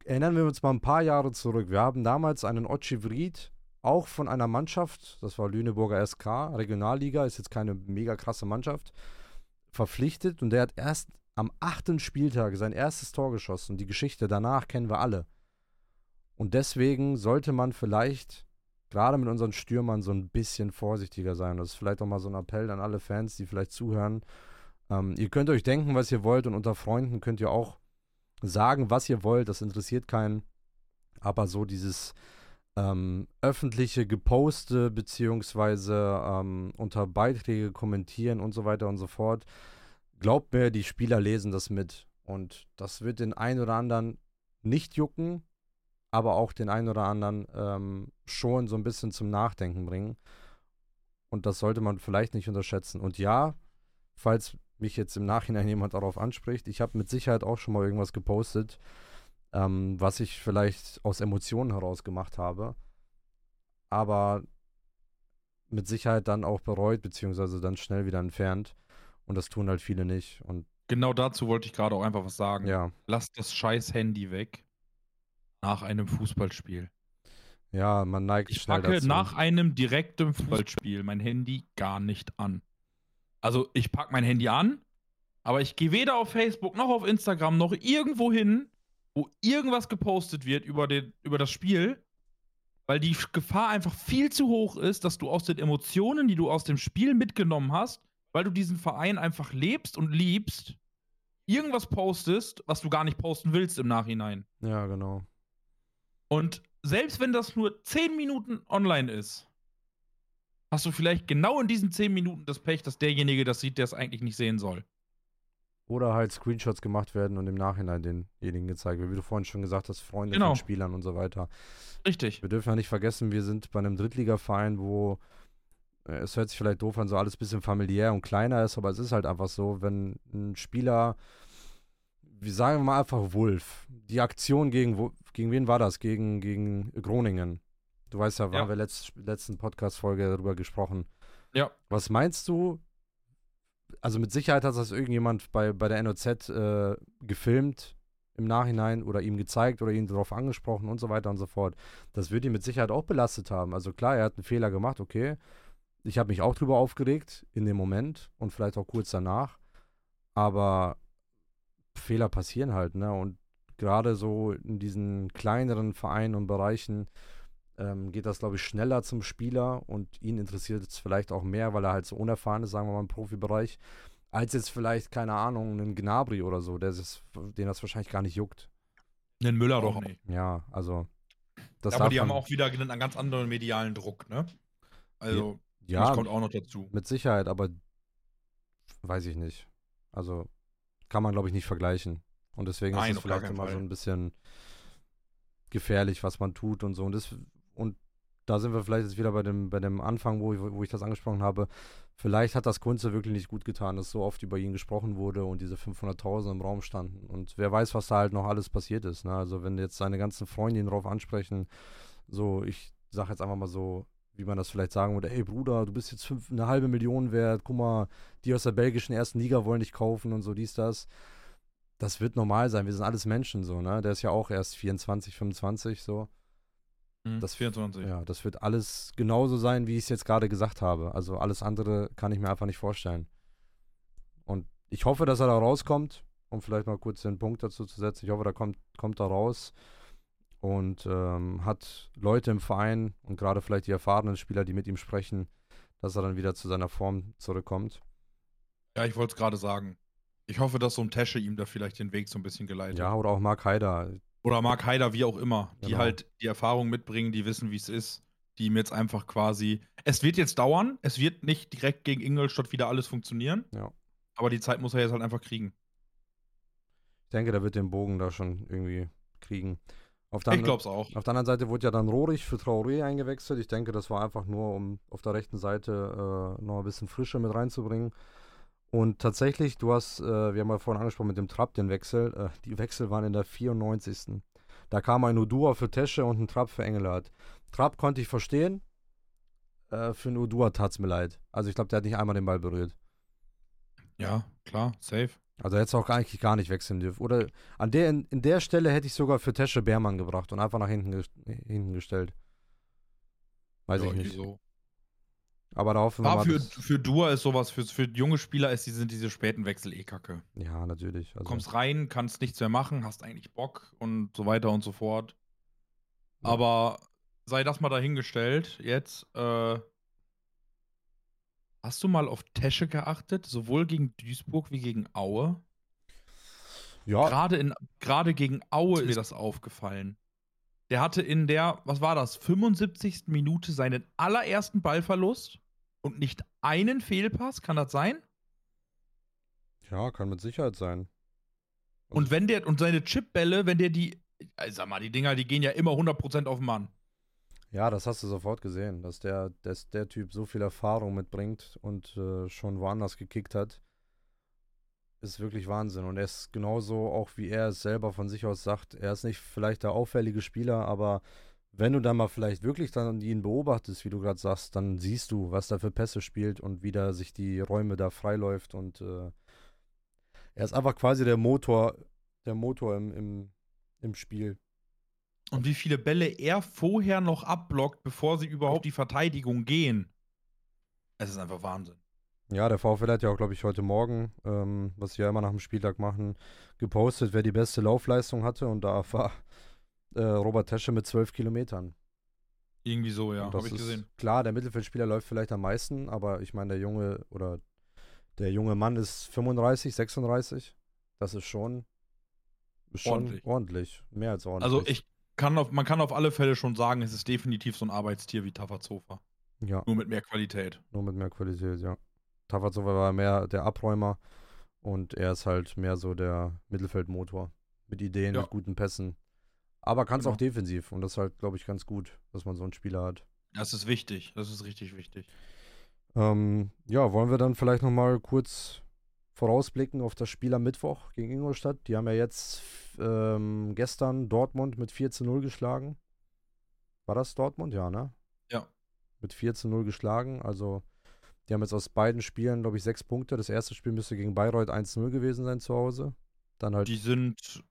A: erinnern wir uns mal ein paar Jahre zurück. Wir haben damals einen Ochi Vried, auch von einer Mannschaft, das war Lüneburger SK, Regionalliga, ist jetzt keine mega krasse Mannschaft, verpflichtet und der hat erst am achten Spieltag sein erstes Tor geschossen. Und die Geschichte danach kennen wir alle. Und deswegen sollte man vielleicht gerade mit unseren Stürmern so ein bisschen vorsichtiger sein. Das ist vielleicht auch mal so ein Appell an alle Fans, die vielleicht zuhören. Ähm, ihr könnt euch denken, was ihr wollt, und unter Freunden könnt ihr auch sagen, was ihr wollt. Das interessiert keinen. Aber so dieses ähm, öffentliche Geposte beziehungsweise ähm, unter Beiträge kommentieren und so weiter und so fort, glaubt mir, die Spieler lesen das mit. Und das wird den einen oder anderen nicht jucken, aber auch den einen oder anderen ähm, schon so ein bisschen zum Nachdenken bringen. Und das sollte man vielleicht nicht unterschätzen. Und ja, falls mich jetzt im Nachhinein jemand darauf anspricht, ich habe mit Sicherheit auch schon mal irgendwas gepostet, ähm, was ich vielleicht aus Emotionen heraus gemacht habe, aber mit Sicherheit dann auch bereut, beziehungsweise dann schnell wieder entfernt. Und das tun halt viele nicht. Und
B: Genau dazu wollte ich gerade auch einfach was sagen.
A: ja,
B: Lass das scheiß Handy weg. Nach einem Fußballspiel.
A: ja, man neigt
B: Ich
A: schnell
B: packe
A: dazu.
B: nach einem direkten Fußballspiel mein Handy gar nicht an. Also ich packe mein Handy an, aber ich gehe weder auf Facebook noch auf Instagram noch irgendwo hin, wo irgendwas gepostet wird über, den, über das Spiel, weil die Gefahr einfach viel zu hoch ist, dass du aus den Emotionen, die du aus dem Spiel mitgenommen hast, weil du diesen Verein einfach lebst und liebst, irgendwas postest, was du gar nicht posten willst im Nachhinein.
A: Ja, genau.
B: Und selbst wenn das nur 10 Minuten online ist, hast du vielleicht genau in diesen 10 Minuten das Pech, dass derjenige das sieht, der es eigentlich nicht sehen soll.
A: Oder halt Screenshots gemacht werden und im Nachhinein denjenigen gezeigt wird. Wie du vorhin schon gesagt hast, Freunde
B: Genau.
A: von Spielern und so weiter.
B: Richtig.
A: Wir dürfen ja nicht vergessen, wir sind bei einem Drittligaverein, wo äh, es hört sich vielleicht doof an, so alles ein bisschen familiär und kleiner ist, aber es ist halt einfach so, wenn ein Spieler, wie sagen wir mal einfach Wolf, die Aktion gegen, Wo- gegen wen war das? Gegen, gegen Groningen. Du weißt ja,
B: Ja.
A: haben wir letzt, letzten Podcast-Folge darüber gesprochen.
B: Ja.
A: Was meinst du? Also mit Sicherheit hat das irgendjemand bei, bei der NOZ äh, gefilmt im Nachhinein oder ihm gezeigt oder ihn darauf angesprochen und so weiter und so fort. Das wird ihn mit Sicherheit auch belastet haben. Also klar, er hat einen Fehler gemacht, okay. Ich habe mich auch drüber aufgeregt in dem Moment und vielleicht auch kurz danach. Aber Fehler passieren halt, ne? Und gerade so in diesen kleineren Vereinen und Bereichen ähm, geht das, glaube ich, schneller zum Spieler und ihn interessiert es vielleicht auch mehr, weil er halt so unerfahren ist, sagen wir mal im Profibereich, als jetzt vielleicht, keine Ahnung, ein Gnabry oder so, der das, den das wahrscheinlich gar nicht juckt.
B: Den Müller doch nicht.
A: Ja, also. Das
B: Aber die haben auch wieder einen ganz anderen medialen Druck, ne? Also,
A: ja,
B: das kommt auch noch dazu.
A: mit Sicherheit, aber weiß ich nicht. Also kann man, glaube ich, nicht vergleichen. Und deswegen
B: Nein,
A: ist es vielleicht immer so
B: Fall.
A: ein bisschen gefährlich, was man tut und so. Und, das, und da sind wir vielleicht jetzt wieder bei dem, bei dem Anfang, wo ich, wo ich das angesprochen habe. Vielleicht hat das Kunze wirklich nicht gut getan, dass so oft über ihn gesprochen wurde und diese 500.000 im Raum standen. Und wer weiß, was da halt noch alles passiert ist. Ne? Also wenn jetzt seine ganzen Freunde ihn drauf ansprechen, so, ich sage jetzt einfach mal so, wie man das vielleicht sagen würde, ey Bruder, du bist jetzt fünf, eine halbe Million wert, guck mal, die aus der belgischen ersten Liga wollen dich kaufen und so dies, das. Das wird normal sein, wir sind alles Menschen so, ne? Der ist ja auch erst 24, 25 so.
B: Mhm,
A: das-
B: 24.
A: Ja, das wird alles genauso sein, wie ich es jetzt gerade gesagt habe. Also alles andere kann ich mir einfach nicht vorstellen. Und ich hoffe, dass er da rauskommt, um vielleicht mal kurz den Punkt dazu zu setzen. Ich hoffe, da kommt, kommt er raus und ähm, hat Leute im Verein und gerade vielleicht die erfahrenen Spieler, die mit ihm sprechen, dass er dann wieder zu seiner Form zurückkommt.
B: Ja, ich wollte es gerade sagen. Ich hoffe, dass so ein Tesche ihm da vielleicht den Weg so ein bisschen geleitet.
A: Ja, oder auch Mark Haider.
B: Oder Mark Haider, wie auch immer, die
A: Genau.
B: halt die Erfahrung mitbringen, die wissen, wie es ist, die ihm jetzt einfach quasi. Es wird jetzt dauern, es wird nicht direkt gegen Ingolstadt wieder alles funktionieren.
A: Ja.
B: Aber die Zeit muss er jetzt halt einfach kriegen.
A: Ich denke, der wird den Bogen da schon irgendwie kriegen. Auf der
B: Ich
A: anderen-
B: glaub's auch.
A: Auf der anderen Seite wurde ja dann Rohrig für Traoré eingewechselt. Ich denke, das war einfach nur, um auf der rechten Seite äh, noch ein bisschen Frische mit reinzubringen. Und tatsächlich, du hast, äh, wir haben ja vorhin angesprochen mit dem Trapp, den Wechsel. Äh, die Wechsel waren in der 94. Da kam ein Udua für Tesche und ein Trapp für Engelhardt. Trapp konnte ich verstehen. Äh, für einen Udua tat es mir leid. Also ich glaube, der hat nicht einmal den Ball berührt.
B: Ja, klar, safe.
A: Also hätte es auch eigentlich gar nicht wechseln dürfen. Oder an der, in, in der Stelle hätte ich sogar für Tesche Beermann gebracht und einfach nach hinten, hinten gestellt. Weiß
B: ja,
A: ich nicht.
B: So.
A: Aber da hoffen wir
B: Aber
A: mal.
B: für, für Dua ist sowas, für, für junge Spieler ist, die sind diese späten Wechsel eh kacke.
A: ja, natürlich.
B: Du
A: Also,
B: kommst rein, kannst nichts mehr machen, hast eigentlich Bock und so weiter und so fort.
A: Ja.
B: Aber sei das mal dahingestellt, jetzt, äh, hast du mal auf Tesche geachtet, sowohl gegen Duisburg wie gegen Aue?
A: ja,
B: Gerade in gerade gegen Aue ist mir das aufgefallen. Der hatte in der, was war das, 75. Minute seinen allerersten Ballverlust und nicht einen Fehlpass, kann das sein?
A: ja, kann mit Sicherheit sein.
B: Und wenn der, und seine Chipbälle, wenn der die, also sag mal, die Dinger, die gehen ja immer 100% auf den Mann.
A: Ja, das hast du sofort gesehen, dass der, dass der Typ so viel Erfahrung mitbringt und äh, schon woanders gekickt hat. Ist wirklich Wahnsinn. Und er ist genauso, auch wie er es selber von sich aus sagt, er ist nicht vielleicht der auffällige Spieler, aber wenn du dann mal vielleicht wirklich dann ihn beobachtest, wie du gerade sagst, dann siehst du, was da für Pässe spielt und wie da sich die Räume da freiläuft. Und äh, er ist einfach quasi der Motor, der Motor im, im, im Spiel.
B: Und wie viele Bälle er vorher noch abblockt, bevor sie überhaupt die Verteidigung gehen. Es ist einfach Wahnsinn.
A: Ja, der VfL hat ja auch, glaube ich, heute Morgen, ähm, was sie ja immer nach dem Spieltag machen, gepostet, wer die beste Laufleistung hatte. Und da (laughs) war äh, Robert Tesche mit zwölf Kilometern.
B: Irgendwie so, ja,
A: habe ich gesehen. Klar, der Mittelfeldspieler läuft vielleicht am meisten, aber ich meine, der junge oder der junge Mann ist 35, 36. Das ist schon, ist schon ordentlich. ordentlich. Mehr als ordentlich.
B: Also ich kann auf, man kann auf alle Fälle schon sagen, es ist definitiv so ein Arbeitstier wie Tafazofa.
A: Ja.
B: Nur mit mehr Qualität.
A: Nur mit mehr Qualität, ja. Tafazofa war mehr der Abräumer und er ist halt mehr so der Mittelfeldmotor. Mit Ideen, ja. mit guten Pässen. Aber kann es genau. auch defensiv und das ist halt, glaube ich, ganz gut, dass man so einen Spieler hat.
B: Das ist wichtig, das ist richtig wichtig.
A: Ähm, ja, wollen wir dann vielleicht nochmal kurz vorausblicken auf das Spiel am Mittwoch gegen Ingolstadt. Die haben ja jetzt ähm, gestern Dortmund mit 4 zu 0 geschlagen. War das Dortmund? Ja, ne?
B: Ja.
A: Mit 4 zu 0 geschlagen. Also, die haben jetzt aus beiden Spielen, glaube ich, sechs Punkte. Das erste Spiel müsste gegen Bayreuth 1-0 gewesen sein zu Hause. Dann halt.
B: Die sind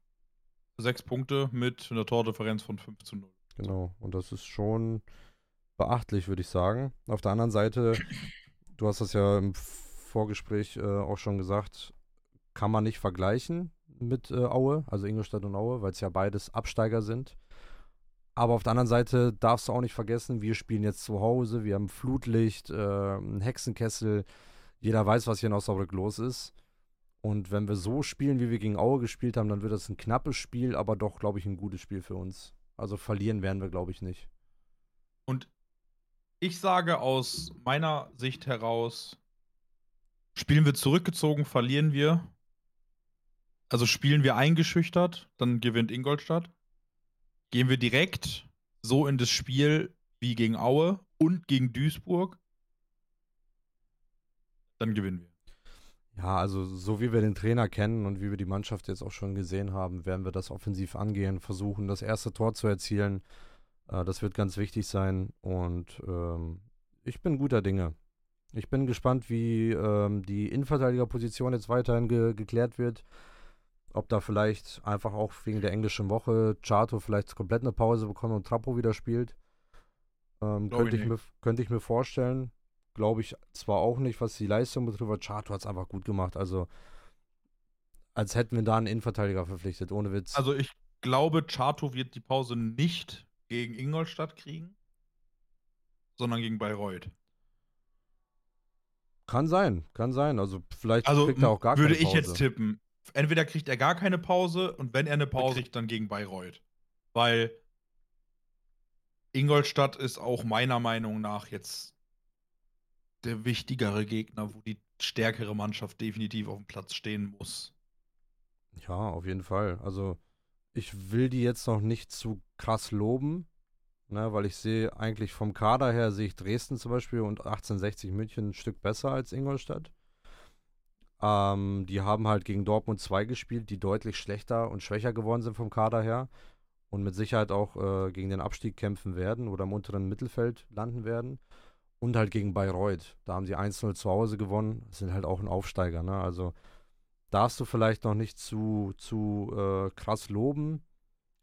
B: sechs Punkte mit einer Tordifferenz von 5 zu 0.
A: Genau. Und das ist schon beachtlich, würde ich sagen. Auf der anderen Seite, du hast das ja im Vorgespräch äh, auch schon gesagt, kann man nicht vergleichen mit äh, Aue, also Ingolstadt und Aue, weil es ja beides Absteiger sind. Aber auf der anderen Seite darfst du auch nicht vergessen, wir spielen jetzt zu Hause, wir haben Flutlicht, äh, einen Hexenkessel, jeder weiß, was hier in Osnabrück los ist. Und wenn wir so spielen, wie wir gegen Aue gespielt haben, dann wird das ein knappes Spiel, aber doch, glaube ich, ein gutes Spiel für uns. Also verlieren werden wir, glaube ich, nicht.
B: Und ich sage aus meiner Sicht heraus, spielen wir zurückgezogen, verlieren wir. Also spielen wir eingeschüchtert, dann gewinnt Ingolstadt. Gehen wir direkt so in das Spiel wie gegen Aue und gegen Duisburg, dann gewinnen wir.
A: Ja, also so wie wir den Trainer kennen und wie wir die Mannschaft jetzt auch schon gesehen haben, werden wir das offensiv angehen, versuchen, das erste Tor zu erzielen. Äh, das wird ganz wichtig sein und ähm, ich bin guter Dinge. Ich bin gespannt, wie ähm, die Innenverteidigerposition jetzt weiterhin ge geklärt wird. Ob da vielleicht einfach auch wegen der englischen Woche Chato vielleicht komplett eine Pause bekommt und Trappo wieder spielt. Ähm, könnte, ich, ich mir, könnte ich mir vorstellen. Glaube ich zwar auch nicht, was die Leistung betrifft, aber Chato hat es einfach gut gemacht. Also, als hätten wir da einen Innenverteidiger verpflichtet, ohne Witz.
B: Also, ich glaube, Chato wird die Pause nicht gegen Ingolstadt kriegen, sondern gegen Bayreuth.
A: Kann sein, kann sein. Also vielleicht
B: also, kriegt er auch gar keine Pause. Würde ich jetzt tippen. Entweder kriegt er gar keine Pause und wenn er eine Pause kriegt, dann gegen Bayreuth. Weil Ingolstadt ist auch meiner Meinung nach jetzt der wichtigere Gegner, wo die stärkere Mannschaft definitiv auf dem Platz stehen muss.
A: Ja, auf jeden Fall. Also ich will die jetzt noch nicht zu krass loben, ne, weil ich sehe eigentlich vom Kader her, sehe ich Dresden zum Beispiel und 1860 München ein Stück besser als Ingolstadt. Ähm, die haben halt gegen Dortmund 2 gespielt, die deutlich schlechter und schwächer geworden sind vom Kader her und mit Sicherheit auch äh, gegen den Abstieg kämpfen werden oder im unteren Mittelfeld landen werden. Und halt gegen Bayreuth. Da haben sie 1-0 zu Hause gewonnen. Das sind halt auch ein Aufsteiger. Ne? Also darfst du vielleicht noch nicht zu, zu äh, krass loben.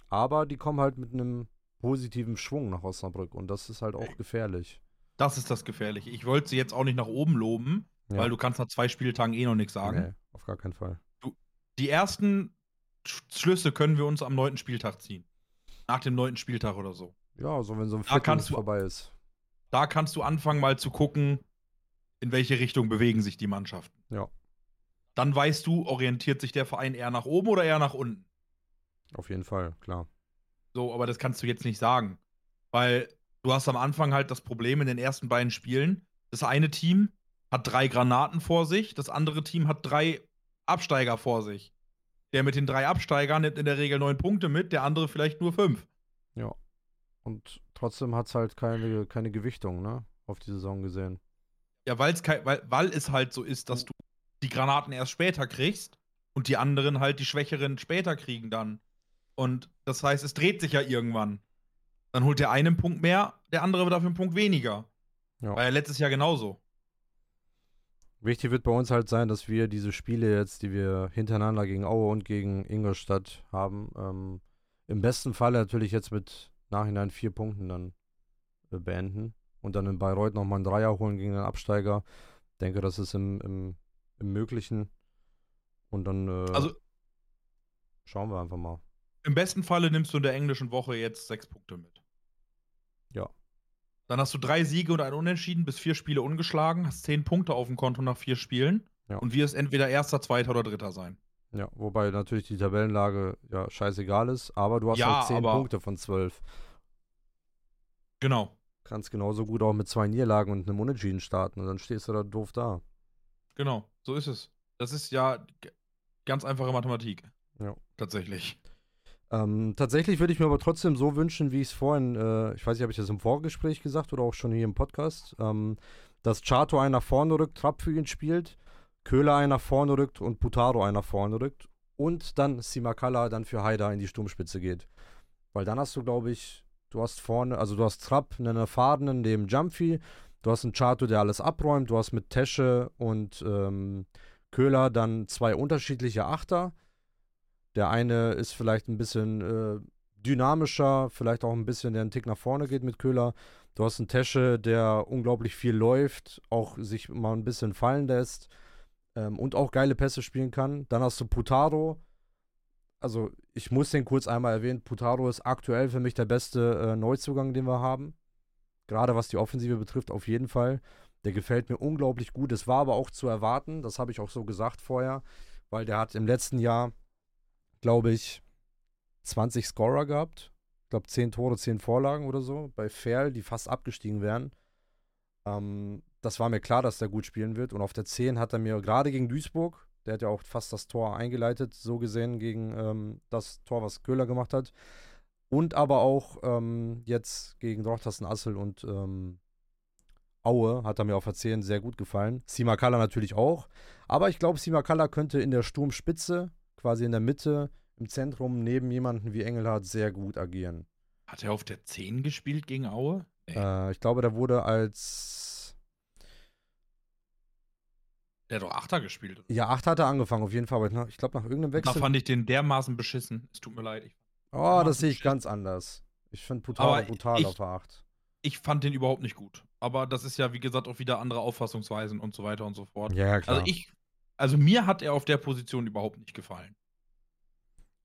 A: Aber die kommen halt mit einem positiven Schwung nach Osnabrück und das ist halt auch gefährlich.
B: Das ist das Gefährliche. Ich wollte sie jetzt auch nicht nach oben loben, ja. weil du kannst nach zwei Spieltagen eh noch nichts sagen. Nee,
A: auf gar keinen Fall.
B: Du, die ersten Schlüsse können wir uns am neunten Spieltag ziehen. Nach dem neunten Spieltag oder so.
A: Ja, so wenn so ein Viertel vorbei ist.
B: Da kannst du anfangen mal zu gucken, in welche Richtung bewegen sich die Mannschaften.
A: Ja.
B: Dann weißt du, orientiert sich der Verein eher nach oben oder eher nach unten.
A: Auf jeden Fall, klar.
B: So, aber das kannst du jetzt nicht sagen. Weil du hast am Anfang halt das Problem in den ersten beiden Spielen. Das eine Team hat drei Granaten vor sich, das andere Team hat drei Absteiger vor sich. Der mit den drei Absteigern nimmt in der Regel neun Punkte mit, der andere vielleicht nur fünf.
A: Ja. Und trotzdem hat es halt keine, keine Gewichtung, ne? Auf die Saison gesehen.
B: Ja, weil's weil, weil es halt so ist, dass du die Granaten erst später kriegst und die anderen halt die Schwächeren später kriegen dann. Und das heißt, es dreht sich ja irgendwann. Dann holt der eine einen Punkt mehr, der andere dafür einen Punkt weniger. Ja. War ja letztes Jahr genauso.
A: Wichtig wird bei uns halt sein, dass wir diese Spiele jetzt, die wir hintereinander gegen Aue und gegen Ingolstadt haben, ähm, im besten Fall natürlich jetzt mit nachhinein vier Punkten dann äh, beenden und dann in Bayreuth nochmal einen Dreier holen gegen den Absteiger. denke, das ist im, im, im Möglichen. Und dann äh,
B: Also
A: schauen wir einfach mal.
B: im besten Falle nimmst du in der englischen Woche jetzt sechs Punkte mit.
A: Ja.
B: Dann hast du drei Siege und ein Unentschieden, bis vier Spiele ungeschlagen, hast zehn Punkte auf dem Konto nach vier Spielen
A: Ja.
B: und wirst entweder Erster, Zweiter oder Dritter sein.
A: Ja, wobei natürlich die Tabellenlage ja scheißegal ist, aber du hast
B: Ja,
A: halt 10
B: aber-
A: Punkte von 12.
B: Genau,
A: Kannst genauso gut auch mit zwei Niederlagen und einem Unentschieden starten und dann stehst du da doof da.
B: genau, so ist es. Das ist ja ganz einfache Mathematik.
A: Ja.
B: Tatsächlich.
A: Ähm, tatsächlich würde ich mir aber trotzdem so wünschen, wie ich es vorhin, äh, ich weiß nicht, habe ich das im Vorgespräch gesagt oder auch schon hier im Podcast, ähm, dass Chato einen nach vorne rückt, Trapp für ihn spielt, Köhler nach vorne rückt und Putaro nach vorne rückt und dann Simakala dann für Haida in die Sturmspitze geht. Weil dann hast du, glaube ich, du hast vorne, also du hast Trapp, einen erfahrenen neben Jumpy, du hast einen Chato, der alles abräumt, du hast mit Tesche und ähm, Köhler dann zwei unterschiedliche Achter. Der eine ist vielleicht ein bisschen äh, dynamischer, vielleicht auch ein bisschen, der einen Tick nach vorne geht mit Köhler. Du hast einen Tesche, der unglaublich viel läuft, auch sich mal ein bisschen fallen lässt ähm, und auch geile Pässe spielen kann. Dann hast du Putaro. Also, ich muss den kurz einmal erwähnen. Putaro ist aktuell für mich der beste äh, Neuzugang, den wir haben. Gerade was die Offensive betrifft, auf jeden Fall. Der gefällt mir unglaublich gut. Es war aber auch zu erwarten, das habe ich auch so gesagt vorher, weil der hat im letzten Jahr, glaube ich, 20 Scorer gehabt. Ich glaube, 10 Tore, 10 Vorlagen oder so. Bei Ferl, die fast abgestiegen wären. Ähm, das war mir klar, dass der gut spielen wird. Und auf der 10 hat er mir gerade gegen Duisburg, der hat ja auch fast das Tor eingeleitet, so gesehen, gegen ähm, das Tor, was Köhler gemacht hat. Und aber auch ähm, jetzt gegen Drochtersen Assel und ähm, Aue hat er mir auf der 10 sehr gut gefallen. Simakala natürlich auch. Aber ich glaube, Simakala könnte in der Sturmspitze, quasi in der Mitte, im Zentrum, neben jemanden wie Engelhardt sehr gut agieren.
B: Hat er auf der 10 gespielt gegen Aue?
A: Äh, ich glaube, der wurde als.
B: Der hat doch Achter gespielt. oder?
A: Ja, 8 hat er angefangen, auf jeden Fall. Aber ich glaube, nach irgendeinem
B: Da
A: Wechsel.
B: fand ich den dermaßen beschissen. Es tut mir leid. Ich,
A: oh, das sehe ich
B: Shit.
A: ganz anders. Ich
B: Aber
A: brutal
B: ich-
A: auf der 8.
B: ich fand den überhaupt nicht gut. Aber das ist ja, wie gesagt, auch wieder andere Auffassungsweisen und so weiter und so fort.
A: Ja, klar.
B: Also ich, also mir hat er auf der Position überhaupt nicht gefallen.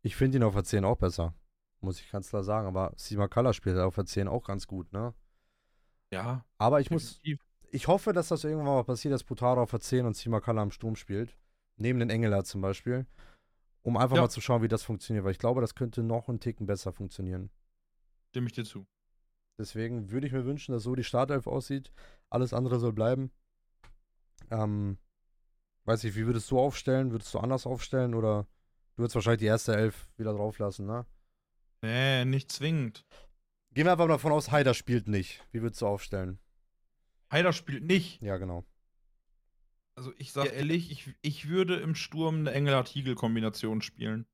A: Ich finde ihn auf der 10 auch besser. Muss ich ganz klar sagen. Aber Simakala spielt auf der 10 auch ganz gut, ne?
B: Ja,
A: Aber ich muss. Ich hoffe, dass das irgendwann mal passiert, dass Putaro auf der 10 und Simakala am Sturm spielt. Neben den Engeler zum Beispiel. Um einfach
B: Ja.
A: mal zu schauen, wie das funktioniert. Weil ich glaube, das könnte noch einen Ticken besser funktionieren.
B: stimme ich dir zu.
A: Deswegen würde ich mir wünschen, dass so die Startelf aussieht. Alles andere soll bleiben. Ähm, weiß ich, wie würdest du aufstellen? Würdest du anders aufstellen oder du würdest wahrscheinlich die erste Elf wieder drauf lassen, ne?
B: Nee, nicht zwingend.
A: Gehen wir einfach mal davon aus, Haider spielt nicht. Wie würdest du aufstellen?
B: Heider spielt nicht.
A: Ja, genau.
B: Also ich sage ehrlich, ich, ich würde im Sturm eine Engelhardt-Higel-Kombination spielen.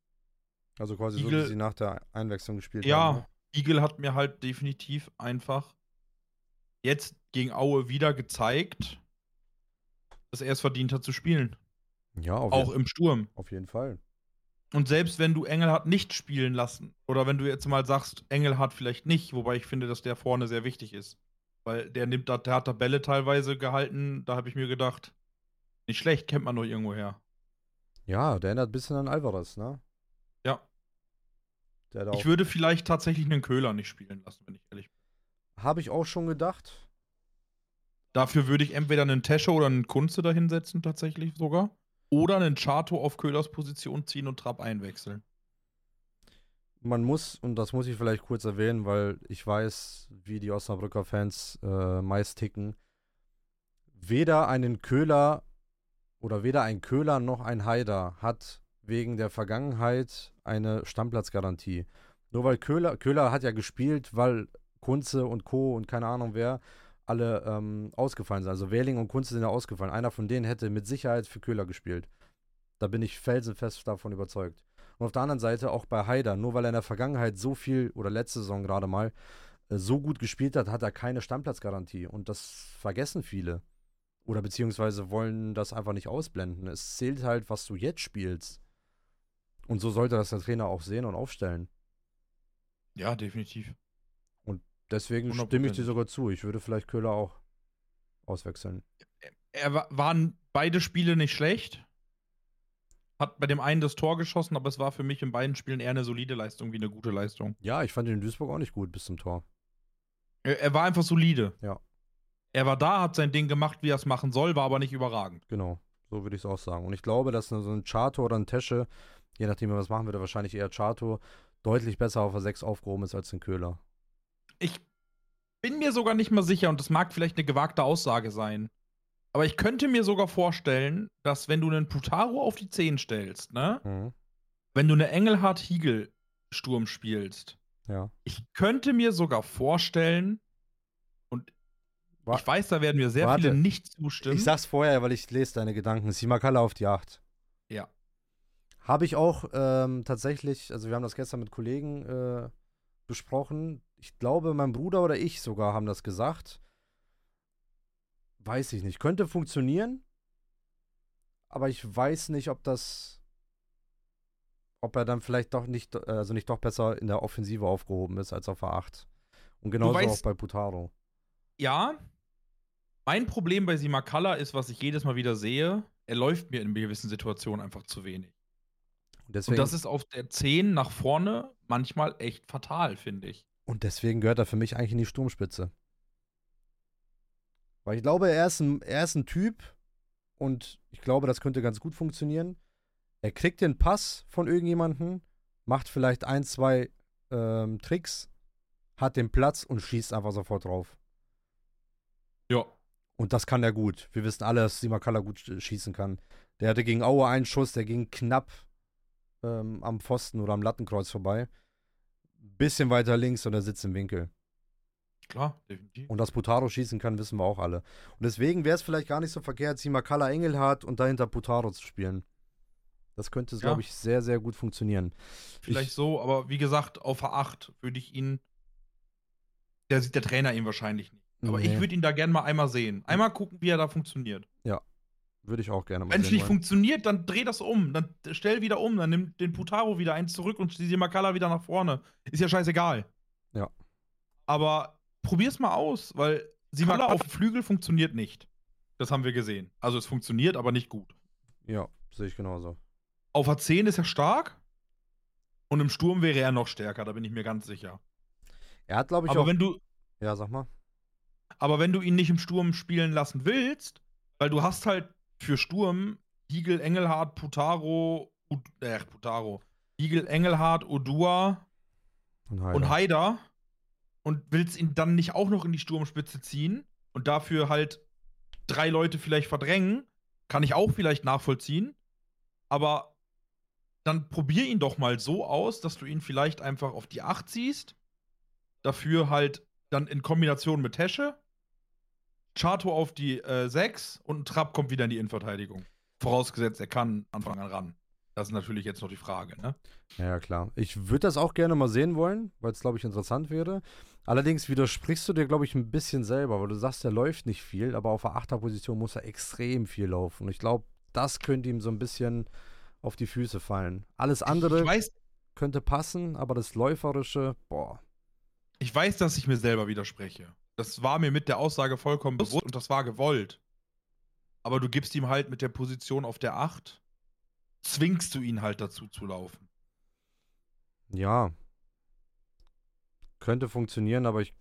A: Also quasi so,
B: Igel-
A: wie sie nach der Einwechslung gespielt
B: Ja,
A: haben. ne?
B: Igel hat mir halt definitiv einfach jetzt gegen Aue wieder gezeigt, dass er es verdient hat zu spielen.
A: Ja, auf,
B: Auch
A: je
B: im Sturm.
A: auf jeden Fall.
B: Und selbst wenn du Engelhardt nicht spielen lassen, oder wenn du jetzt mal sagst, Engelhardt vielleicht nicht, wobei ich finde, dass der vorne sehr wichtig ist. Weil der nimmt da, der hat da Bälle teilweise gehalten, da habe ich mir gedacht, nicht schlecht, kennt man doch irgendwo her.
A: Ja, der erinnert ein bisschen an Alvarez, ne?
B: Ja. Ich würde vielleicht tatsächlich einen Köhler nicht spielen lassen, wenn ich ehrlich bin.
A: Habe ich auch schon gedacht.
B: Dafür würde ich entweder einen Tesche oder einen Kunze da hinsetzen, tatsächlich sogar. Oder einen Chato auf Köhlers Position ziehen und Trapp einwechseln.
A: Man muss, und das muss ich vielleicht kurz erwähnen, weil ich weiß, wie die Osnabrücker Fans äh, meist ticken. Weder einen Köhler oder weder ein Köhler noch ein Haider hat wegen der Vergangenheit eine Stammplatzgarantie. Nur weil Köhler, Köhler hat ja gespielt, weil Kunze und Co. und keine Ahnung wer alle ähm, ausgefallen sind. Also Wähling und Kunze sind ja ausgefallen. Einer von denen hätte mit Sicherheit für Köhler gespielt. Da bin ich felsenfest davon überzeugt. Und auf der anderen Seite auch bei Haider, nur weil er in der Vergangenheit so viel oder letzte Saison gerade mal äh, so gut gespielt hat, hat er keine Stammplatzgarantie. Und das vergessen viele. Oder beziehungsweise wollen das einfach nicht ausblenden. Es zählt halt, was du jetzt spielst. Und so sollte das der Trainer auch sehen und aufstellen.
B: Ja, definitiv.
A: Deswegen stimme ich dir
B: 100%.
A: sogar zu. Ich würde vielleicht Köhler auch auswechseln.
B: er wa- waren beide Spiele nicht schlecht. Hat bei dem einen das Tor geschossen, aber es war für mich in beiden Spielen eher eine solide Leistung wie eine gute Leistung.
A: Ja, ich fand ihn in Duisburg auch nicht gut bis zum Tor.
B: Er, er war einfach solide.
A: Ja.
B: Er war da, hat sein Ding gemacht, wie er es machen soll, war aber nicht überragend.
A: Genau, so würde ich es auch sagen. Und ich glaube, dass so ein Chato oder ein Tesche, je nachdem, wie wir was machen, wird er wahrscheinlich eher Chato, deutlich besser auf der 6 aufgehoben ist als ein Köhler.
B: Ich bin mir sogar nicht mal sicher, und das mag vielleicht eine gewagte Aussage sein, aber ich könnte mir sogar vorstellen, dass wenn du einen Putaro auf die 10 stellst, ne,
A: Mhm.
B: wenn du eine Engelhard-Hiegel-Sturm spielst,
A: Ja.
B: ich könnte mir sogar vorstellen, und
A: Wa-
B: ich weiß, da werden mir sehr
A: Warte.
B: viele nicht zustimmen.
A: Ich sag's vorher, weil ich lese deine Gedanken. Simakala auf die 8.
B: Ja.
A: Habe ich auch ähm, tatsächlich, also wir haben das gestern mit Kollegen äh, besprochen. Ich glaube, mein Bruder oder ich sogar haben das gesagt. Weiß ich nicht. Könnte funktionieren. Aber ich weiß nicht, ob das. Ob er dann vielleicht doch nicht, also nicht doch besser in der Offensive aufgehoben ist als auf der 8. Und genauso
B: weißt-
A: auch bei Putaro.
B: ja, mein Problem bei Simakala ist, was ich jedes Mal wieder sehe, er läuft mir in gewissen Situationen einfach zu wenig.
A: Und deswegen,
B: Und das ist auf der 10 nach vorne manchmal echt fatal, finde ich.
A: Und deswegen gehört er für mich eigentlich in die Sturmspitze. Weil ich glaube, er ist ein, er ist ein Typ und ich glaube, das könnte ganz gut funktionieren. Er kriegt den Pass von irgendjemandem, macht vielleicht ein, zwei ähm, Tricks, hat den Platz und schießt einfach sofort drauf.
B: Ja.
A: Und das kann er gut. Wir wissen alle, dass Simakala gut sch- schießen kann. Der hatte gegen Aue einen Schuss, der ging knapp ähm, am Pfosten oder am Lattenkreuz vorbei. Bisschen weiter links und er sitzt im Winkel.
B: Klar, definitiv.
A: Und dass Putaro schießen kann, wissen wir auch alle. Und deswegen wäre es vielleicht gar nicht so verkehrt, Simakala Engelhardt und dahinter Putaro zu spielen. Das könnte,
B: Ja.
A: glaube ich, sehr, sehr gut funktionieren.
B: Vielleicht
A: ich-
B: so, aber wie gesagt, auf der 8 würde ich ihn. Der sieht der Trainer ihn wahrscheinlich nicht. Aber
A: Nee.
B: ich würde ihn da gerne mal einmal sehen. Einmal gucken, wie er da funktioniert.
A: Würde ich auch gerne mal
B: Wenn es nicht
A: wollen.
B: funktioniert, dann dreh das um. Dann stell wieder um. Dann nimm den Putaro wieder eins zurück und die Makala wieder nach vorne. Ist ja scheißegal.
A: Ja.
B: Aber probier's mal aus, weil Simakala auf dem Flügel funktioniert nicht. Das haben wir gesehen. Also es funktioniert, aber nicht gut.
A: Ja, sehe ich genauso.
B: Auf der 10 ist er stark. Und im Sturm wäre er noch stärker, da bin ich mir ganz sicher.
A: Er hat, glaube ich,
B: Aber
A: auch.
B: wenn du,
A: ja, sag mal.
B: aber wenn du ihn nicht im Sturm spielen lassen willst, weil du hast halt für Sturm Higel, Engelhardt, Putaro, Ud äh, Putaro, Higel, Engelhardt, Odua
A: Und
B: und
A: Heider.
B: Haider und willst ihn dann nicht auch noch in die Sturmspitze ziehen und dafür halt drei Leute vielleicht verdrängen, kann ich auch vielleicht nachvollziehen, aber dann probier ihn doch mal so aus, dass du ihn vielleicht einfach auf die 8 ziehst, dafür halt dann in Kombination mit Tesche, Chato auf die äh, 6 und ein Trapp kommt wieder in die Innenverteidigung. Vorausgesetzt, er kann Anfang an ran. Das ist natürlich jetzt noch die Frage, ne?
A: Ja, klar. Ich würde das auch gerne mal sehen wollen, weil es, glaube ich, interessant wäre. Allerdings widersprichst du dir, glaube ich, ein bisschen selber, weil du sagst, er läuft nicht viel, aber auf der Achterposition muss er extrem viel laufen. Und ich glaube, das könnte ihm so ein bisschen auf die Füße fallen. Alles andere könnte passen, aber das Läuferische, boah.
B: Ich weiß, dass ich mir selber widerspreche. Das war mir mit der Aussage vollkommen bewusst und das war gewollt. Aber du gibst ihm halt mit der Position auf der 8, zwingst du ihn halt dazu zu laufen.
A: Ja. Könnte funktionieren, aber ich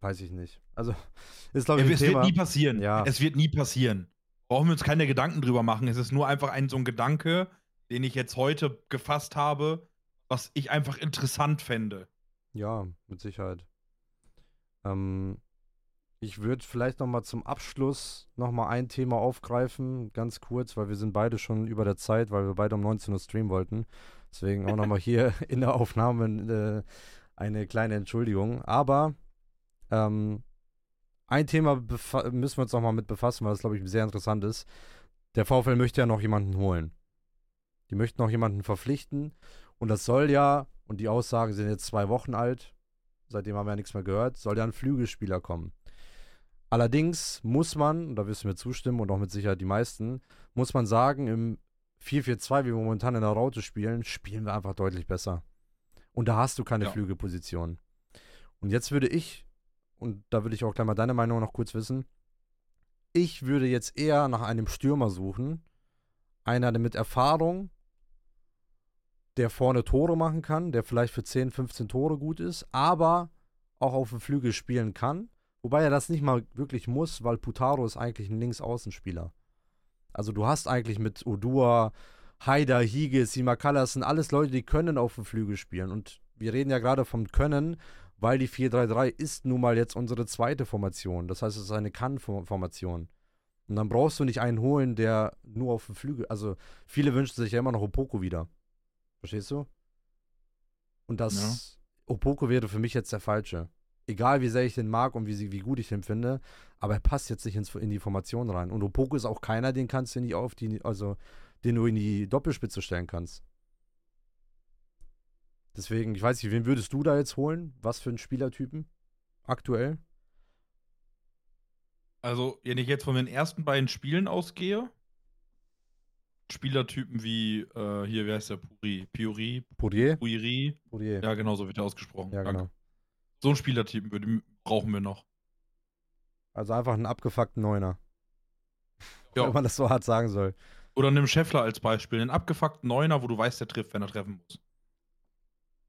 A: weiß ich nicht. Also, (laughs) ist, glaube ich,
B: es
A: Thema.
B: wird nie passieren.
A: Ja.
B: Es wird nie passieren. Brauchen wir uns keine Gedanken drüber machen. Es ist nur einfach ein so ein Gedanke, den ich jetzt heute gefasst habe, was ich einfach interessant fände.
A: Ja, mit Sicherheit. Ähm, ich würde vielleicht noch mal zum Abschluss noch mal ein Thema aufgreifen, ganz kurz, weil wir sind beide schon über der Zeit, weil wir beide um 19 Uhr streamen wollten. Deswegen auch noch mal hier (laughs) in der Aufnahme äh, eine kleine Entschuldigung. Aber ähm, ein Thema müssen wir uns noch mal mit befassen, weil das, glaube ich, sehr interessant ist. Der VfL möchte ja noch jemanden holen. Die möchten noch jemanden verpflichten. Und das soll ja, und die Aussagen sind jetzt zwei Wochen alt, seitdem haben wir ja nichts mehr gehört, soll ja ein Flügelspieler kommen. Allerdings muss man, und da wirst du mir zustimmen und auch mit Sicherheit die meisten, muss man sagen, im 4-4-2, wie wir momentan in der Raute spielen, spielen wir einfach deutlich besser. Und da hast du keine
B: Ja.
A: Flügelposition. Und jetzt würde ich, und da würde ich auch gleich mal deine Meinung noch kurz wissen, ich würde jetzt eher nach einem Stürmer suchen. Einer mit Erfahrung, der vorne Tore machen kann, der vielleicht für 10, 15 Tore gut ist, aber auch auf dem Flügel spielen kann. Wobei er das nicht mal wirklich muss, weil Putaro ist eigentlich ein Linksaußenspieler. Also du hast eigentlich mit Odua, Haider, Hige, Simakalas sind alles Leute, die können auf dem Flügel spielen. Und wir reden ja gerade vom Können, weil die 4-3-3 ist nun mal jetzt unsere zweite Formation. Das heißt, es ist eine Kann-Formation. Und dann brauchst du nicht einen holen, der nur auf dem Flügel. Also viele wünschen sich ja immer noch Opoko wieder. Verstehst du? Und das ja. Opoko wäre für mich jetzt der falsche. Egal wie sehr ich den mag und wie, wie gut ich den finde, aber er passt jetzt nicht ins, in die Formation rein. Und Opoko ist auch keiner, den kannst du nicht auf die, also den du in die Doppelspitze stellen kannst. Deswegen, ich weiß nicht, wen würdest du da jetzt holen? Was für einen Spielertypen aktuell?
B: Also, wenn ich jetzt von den ersten beiden Spielen ausgehe, Spielertypen wie, äh, hier, wer heißt der? Puri? Puiri.
A: Pourier.
B: Ja, genau, so wird er ausgesprochen.
A: Ja, genau.
B: So einen Spielertypen würde, brauchen wir noch.
A: Also einfach einen abgefuckten Neuner. (laughs)
B: Ja.
A: Wenn man das so hart sagen soll.
B: Oder nimm Scheffler als Beispiel. Einen abgefuckten Neuner, wo du weißt, der trifft, wenn er treffen muss.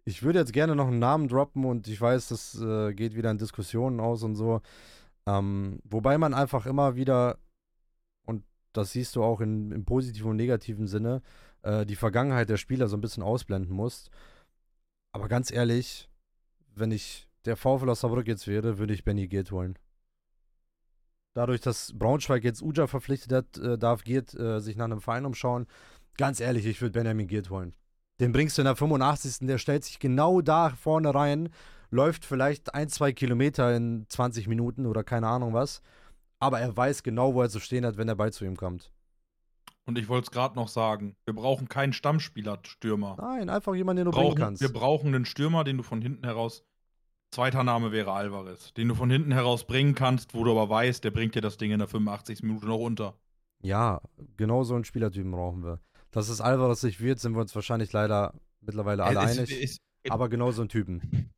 A: Ich würde jetzt gerne noch einen Namen droppen und ich weiß, das äh, geht wieder in Diskussionen aus und so. Ähm, wobei man einfach immer wieder das siehst du auch in, im positiven und negativen Sinne, äh, die Vergangenheit der Spieler so ein bisschen ausblenden musst. Aber ganz ehrlich, wenn ich der VfL aus Saarbrück jetzt wäre, würde ich Benny Giert holen. Dadurch, dass Braunschweig jetzt Uja verpflichtet hat, äh, darf Giert äh, sich nach einem Verein umschauen. Ganz ehrlich, ich würde Benjamin Giert holen. Den bringst du in der 85. Der stellt sich genau da vorne rein, läuft vielleicht ein, zwei Kilometer in 20 Minuten oder keine Ahnung was aber er weiß genau, wo er zu stehen hat, wenn der Ball zu ihm kommt.
B: Und ich wollte es gerade noch sagen, wir brauchen keinen Stammspieler-Stürmer.
A: Nein, einfach jemanden, den du
B: brauchen,
A: bringen kannst.
B: Wir brauchen einen Stürmer, den du von hinten heraus. Zweiter Name wäre Alvarez, den du von hinten heraus bringen kannst, wo du aber weißt, der bringt dir das Ding in der 85. Minute noch unter.
A: Ja, genau so einen Spielertypen brauchen wir. Dass es Alvarez nicht wird, sind wir uns wahrscheinlich leider mittlerweile alle es, einig. Es, es, aber genau so einen Typen.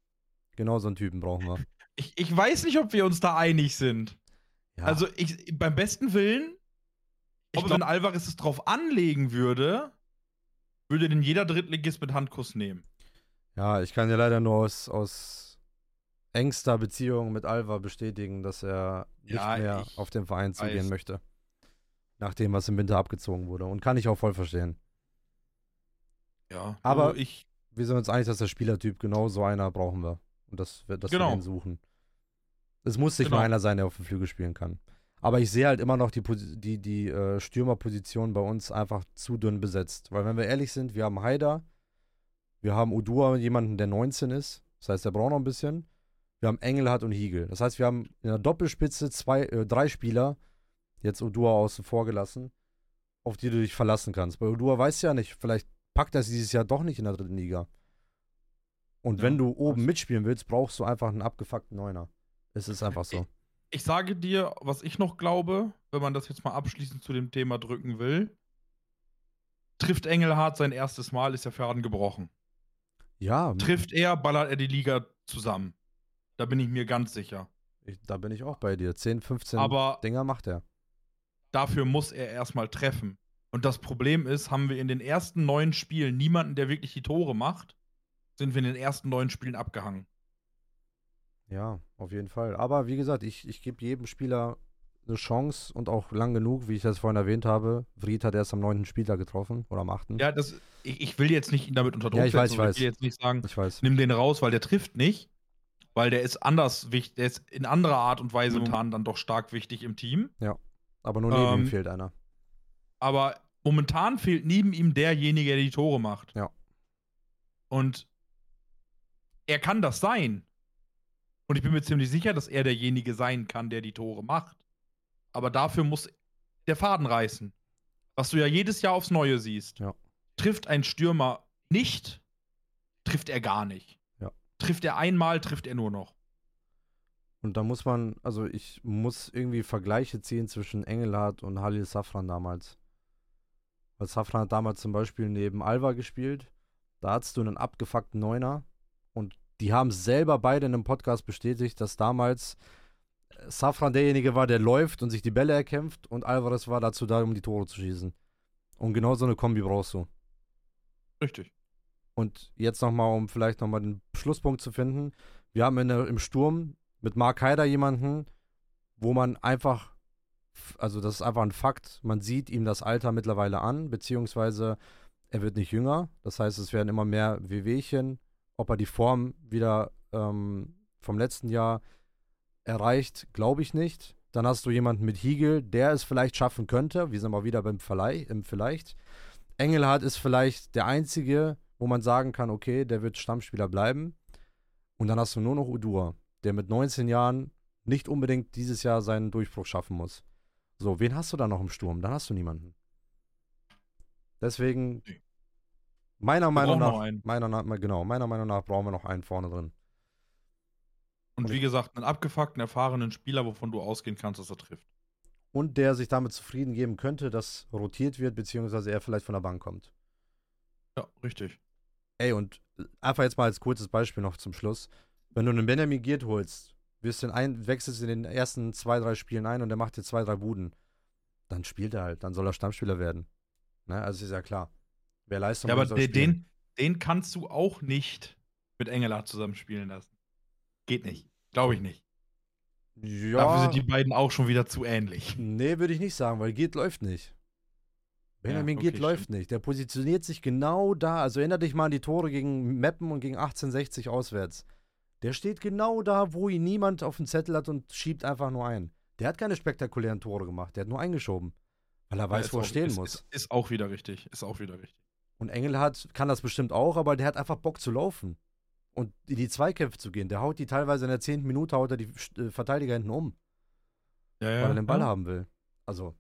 A: Genau so einen Typen brauchen wir. (laughs)
B: Ich, ich weiß nicht, ob wir uns da einig sind. Ja. Also ich, beim besten Willen, ich glaube, wenn Alvarez es drauf anlegen würde, würde den jeder Drittligist mit Handkuss nehmen.
A: Ja, ich kann ja leider nur aus, aus engster Beziehung mit Alva bestätigen, dass er nicht ja, mehr auf den Verein zugehen möchte. Nachdem was im Winter abgezogen wurde. Und kann ich auch voll verstehen.
B: Ja,
A: aber also ich. Wir sind uns einig, dass der Spielertyp genau so einer brauchen wir. Und dass wir, dass genau. wir ihn suchen. Es muss nicht genau. nur einer sein, der auf dem Flügel spielen kann. Aber ich sehe halt immer noch die, die, die äh, Stürmerposition bei uns einfach zu dünn besetzt. Weil, wenn wir ehrlich sind, wir haben Haider, wir haben Udua, jemanden, der 19 ist. Das heißt, der braucht noch ein bisschen. Wir haben Engelhardt und Hiegel. Das heißt, wir haben in der Doppelspitze zwei, äh, drei Spieler, jetzt Udua außen vor gelassen, auf die du dich verlassen kannst. Bei Udua weißt du ja nicht, vielleicht packt er es dieses Jahr doch nicht in der dritten Liga. Und ja, wenn du oben mitspielen willst, brauchst du einfach einen abgefuckten Neuner. Es ist einfach so.
B: Ich, ich sage dir, was ich noch glaube, wenn man das jetzt mal abschließend zu dem Thema drücken will. Trifft Engelhardt sein erstes Mal, ist der Faden gebrochen.
A: Ja.
B: Trifft er, ballert er die Liga zusammen. Da bin ich mir ganz sicher.
A: Ich, da bin ich auch bei dir. 10, 15
B: Aber
A: Dinger macht er.
B: Dafür muss er erstmal treffen. Und das Problem ist, haben wir in den ersten neun Spielen niemanden, der wirklich die Tore macht, sind wir in den ersten neun Spielen abgehangen.
A: Ja, auf jeden Fall. Aber wie gesagt, ich, ich gebe jedem Spieler eine Chance und auch lang genug, wie ich das vorhin erwähnt habe. Vried hat erst am neunten Spieltag getroffen oder am achten.
B: Ja, das, ich, ich will jetzt nicht ihn damit unter Druck
A: ja, ich weiß,
B: setzen.
A: Ich, weiß.
B: ich will jetzt nicht sagen,
A: ich weiß.
B: nimm den raus, weil der trifft nicht. Weil der ist anders wichtig, der ist in anderer Art und Weise momentan dann doch stark wichtig im Team.
A: Ja. Aber nur neben ähm, ihm fehlt einer.
B: Aber momentan fehlt neben ihm derjenige, der die Tore macht.
A: Ja.
B: Und er kann das sein. Und ich bin mir ziemlich sicher, dass er derjenige sein kann, der die Tore macht. Aber dafür muss der Faden reißen. Was du ja jedes Jahr aufs Neue siehst.
A: Ja.
B: Trifft ein Stürmer nicht, trifft er gar nicht. Trifft er einmal, trifft er nur noch.
A: Und da muss man, also ich muss irgendwie Vergleiche ziehen zwischen Engelhardt und Halil Safran damals. Weil Safran hat damals zum Beispiel neben Alva gespielt. Da hattest du einen abgefuckten Neuner und die haben selber beide in einem Podcast bestätigt, dass damals Safran derjenige war, der läuft und sich die Bälle erkämpft und Alvarez war dazu da, um die Tore zu schießen. Und genau so eine Kombi brauchst du.
B: Richtig.
A: Und jetzt nochmal, um vielleicht nochmal den Schlusspunkt zu finden. Wir haben in der, im Sturm mit Mark Haider jemanden, wo man einfach, also das ist einfach ein Fakt, man sieht ihm das Alter mittlerweile an, beziehungsweise er wird nicht jünger. Das heißt, es werden immer mehr Wehwehchen. Ob er die Form wieder ähm, vom letzten Jahr erreicht, glaube ich nicht. Dann hast du jemanden mit Hiegel, der es vielleicht schaffen könnte. Wir sind mal wieder beim Verleih, im Vielleicht. Engelhardt ist vielleicht der einzige, wo man sagen kann, okay, der wird Stammspieler bleiben. Und dann hast du nur noch Udur, der mit 19 Jahren nicht unbedingt dieses Jahr seinen Durchbruch schaffen muss. So, wen hast du da noch im Sturm? Dann hast du niemanden. Deswegen, meiner Meinung nach, meiner, genau, meiner Meinung nach brauchen wir noch einen vorne drin.
B: Und wie gesagt, einen abgefuckten, erfahrenen Spieler, wovon du ausgehen kannst, dass er trifft.
A: Und der sich damit zufrieden geben könnte, dass rotiert wird, beziehungsweise er vielleicht von der Bank kommt.
B: Ja, richtig.
A: Ey, und einfach jetzt mal als kurzes Beispiel noch zum Schluss. Wenn du einen Benjamin Giert holst, wirst den ein, wechselst in den ersten zwei, drei Spielen ein und der macht dir zwei, drei Buden, dann spielt er halt, dann soll er Stammspieler werden. Ne? Also ist ja klar. Wer Leistung
B: Ja, aber den, den, den kannst du auch nicht mit Engelhardt zusammenspielen lassen. Geht nicht. Glaube ich nicht. Ja. Dafür sind die beiden auch schon wieder zu ähnlich.
A: Nee, würde ich nicht sagen, weil Geht läuft nicht. Benjamin ja, okay, Giert läuft nicht. Der positioniert sich genau da. Also erinnere dich mal an die Tore gegen Meppen und gegen 1860 auswärts. Der steht genau da, wo ihn niemand auf dem Zettel hat und schiebt einfach nur ein. Der hat keine spektakulären Tore gemacht. Der hat nur eingeschoben. Weil er weiß, ja, wo er stehen
B: ist,
A: muss.
B: Ist, ist, auch wieder richtig. Ist auch wieder richtig.
A: Und Engelhardt kann das bestimmt auch, aber der hat einfach Bock zu laufen. Und in die Zweikämpfe zu gehen. Der haut die teilweise in der zehnten Minute, haut er die äh, Verteidiger hinten um. Ja, ja, weil er den Ball haben will. Also,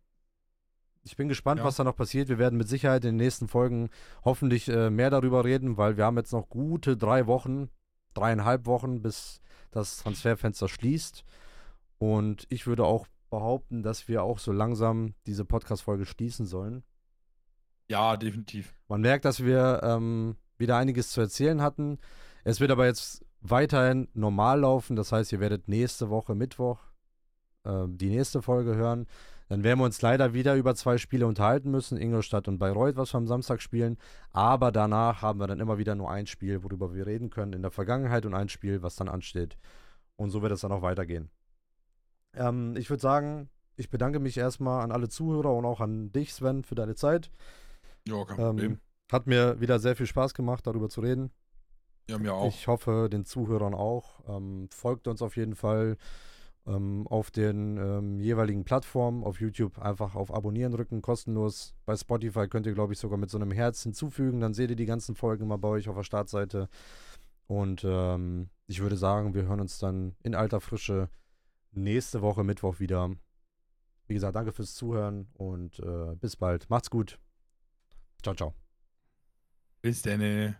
A: ich bin gespannt, ja. was da noch passiert. Wir werden mit Sicherheit in den nächsten Folgen hoffentlich äh, mehr darüber reden, weil wir haben jetzt noch gute drei Wochen, dreieinhalb Wochen, bis das Transferfenster schließt. Und ich würde auch behaupten, dass wir auch so langsam diese Podcast-Folge schließen sollen.
B: Ja, definitiv.
A: Man merkt, dass wir ähm, wieder einiges zu erzählen hatten. Es wird aber jetzt weiterhin normal laufen. Das heißt, ihr werdet nächste Woche Mittwoch äh, die nächste Folge hören. Dann werden wir uns leider wieder über zwei Spiele unterhalten müssen, Ingolstadt und Bayreuth, was wir am Samstag spielen. Aber danach haben wir dann immer wieder nur ein Spiel, worüber wir reden können in der Vergangenheit und ein Spiel, was dann ansteht. Und so wird es dann auch weitergehen. Ähm, ich würde sagen, ich bedanke mich erstmal an alle Zuhörer und auch an dich, Sven, für deine Zeit.
B: Ja, kein Problem. Ähm,
A: hat mir wieder sehr viel Spaß gemacht, darüber zu reden.
B: Ja, mir auch.
A: Ich hoffe, den Zuhörern auch. Ähm, folgt uns auf jeden Fall ähm, auf den ähm, jeweiligen Plattformen. Auf YouTube einfach auf Abonnieren drücken, kostenlos. Bei Spotify könnt ihr, glaube ich, sogar mit so einem Herz hinzufügen. Dann seht ihr die ganzen Folgen mal bei euch auf der Startseite. Und ähm, ich würde sagen, wir hören uns dann in alter Frische nächste Woche Mittwoch wieder. Wie gesagt, danke fürs Zuhören und äh, bis bald. Macht's gut. Ciao, ciao.
B: Bis dann.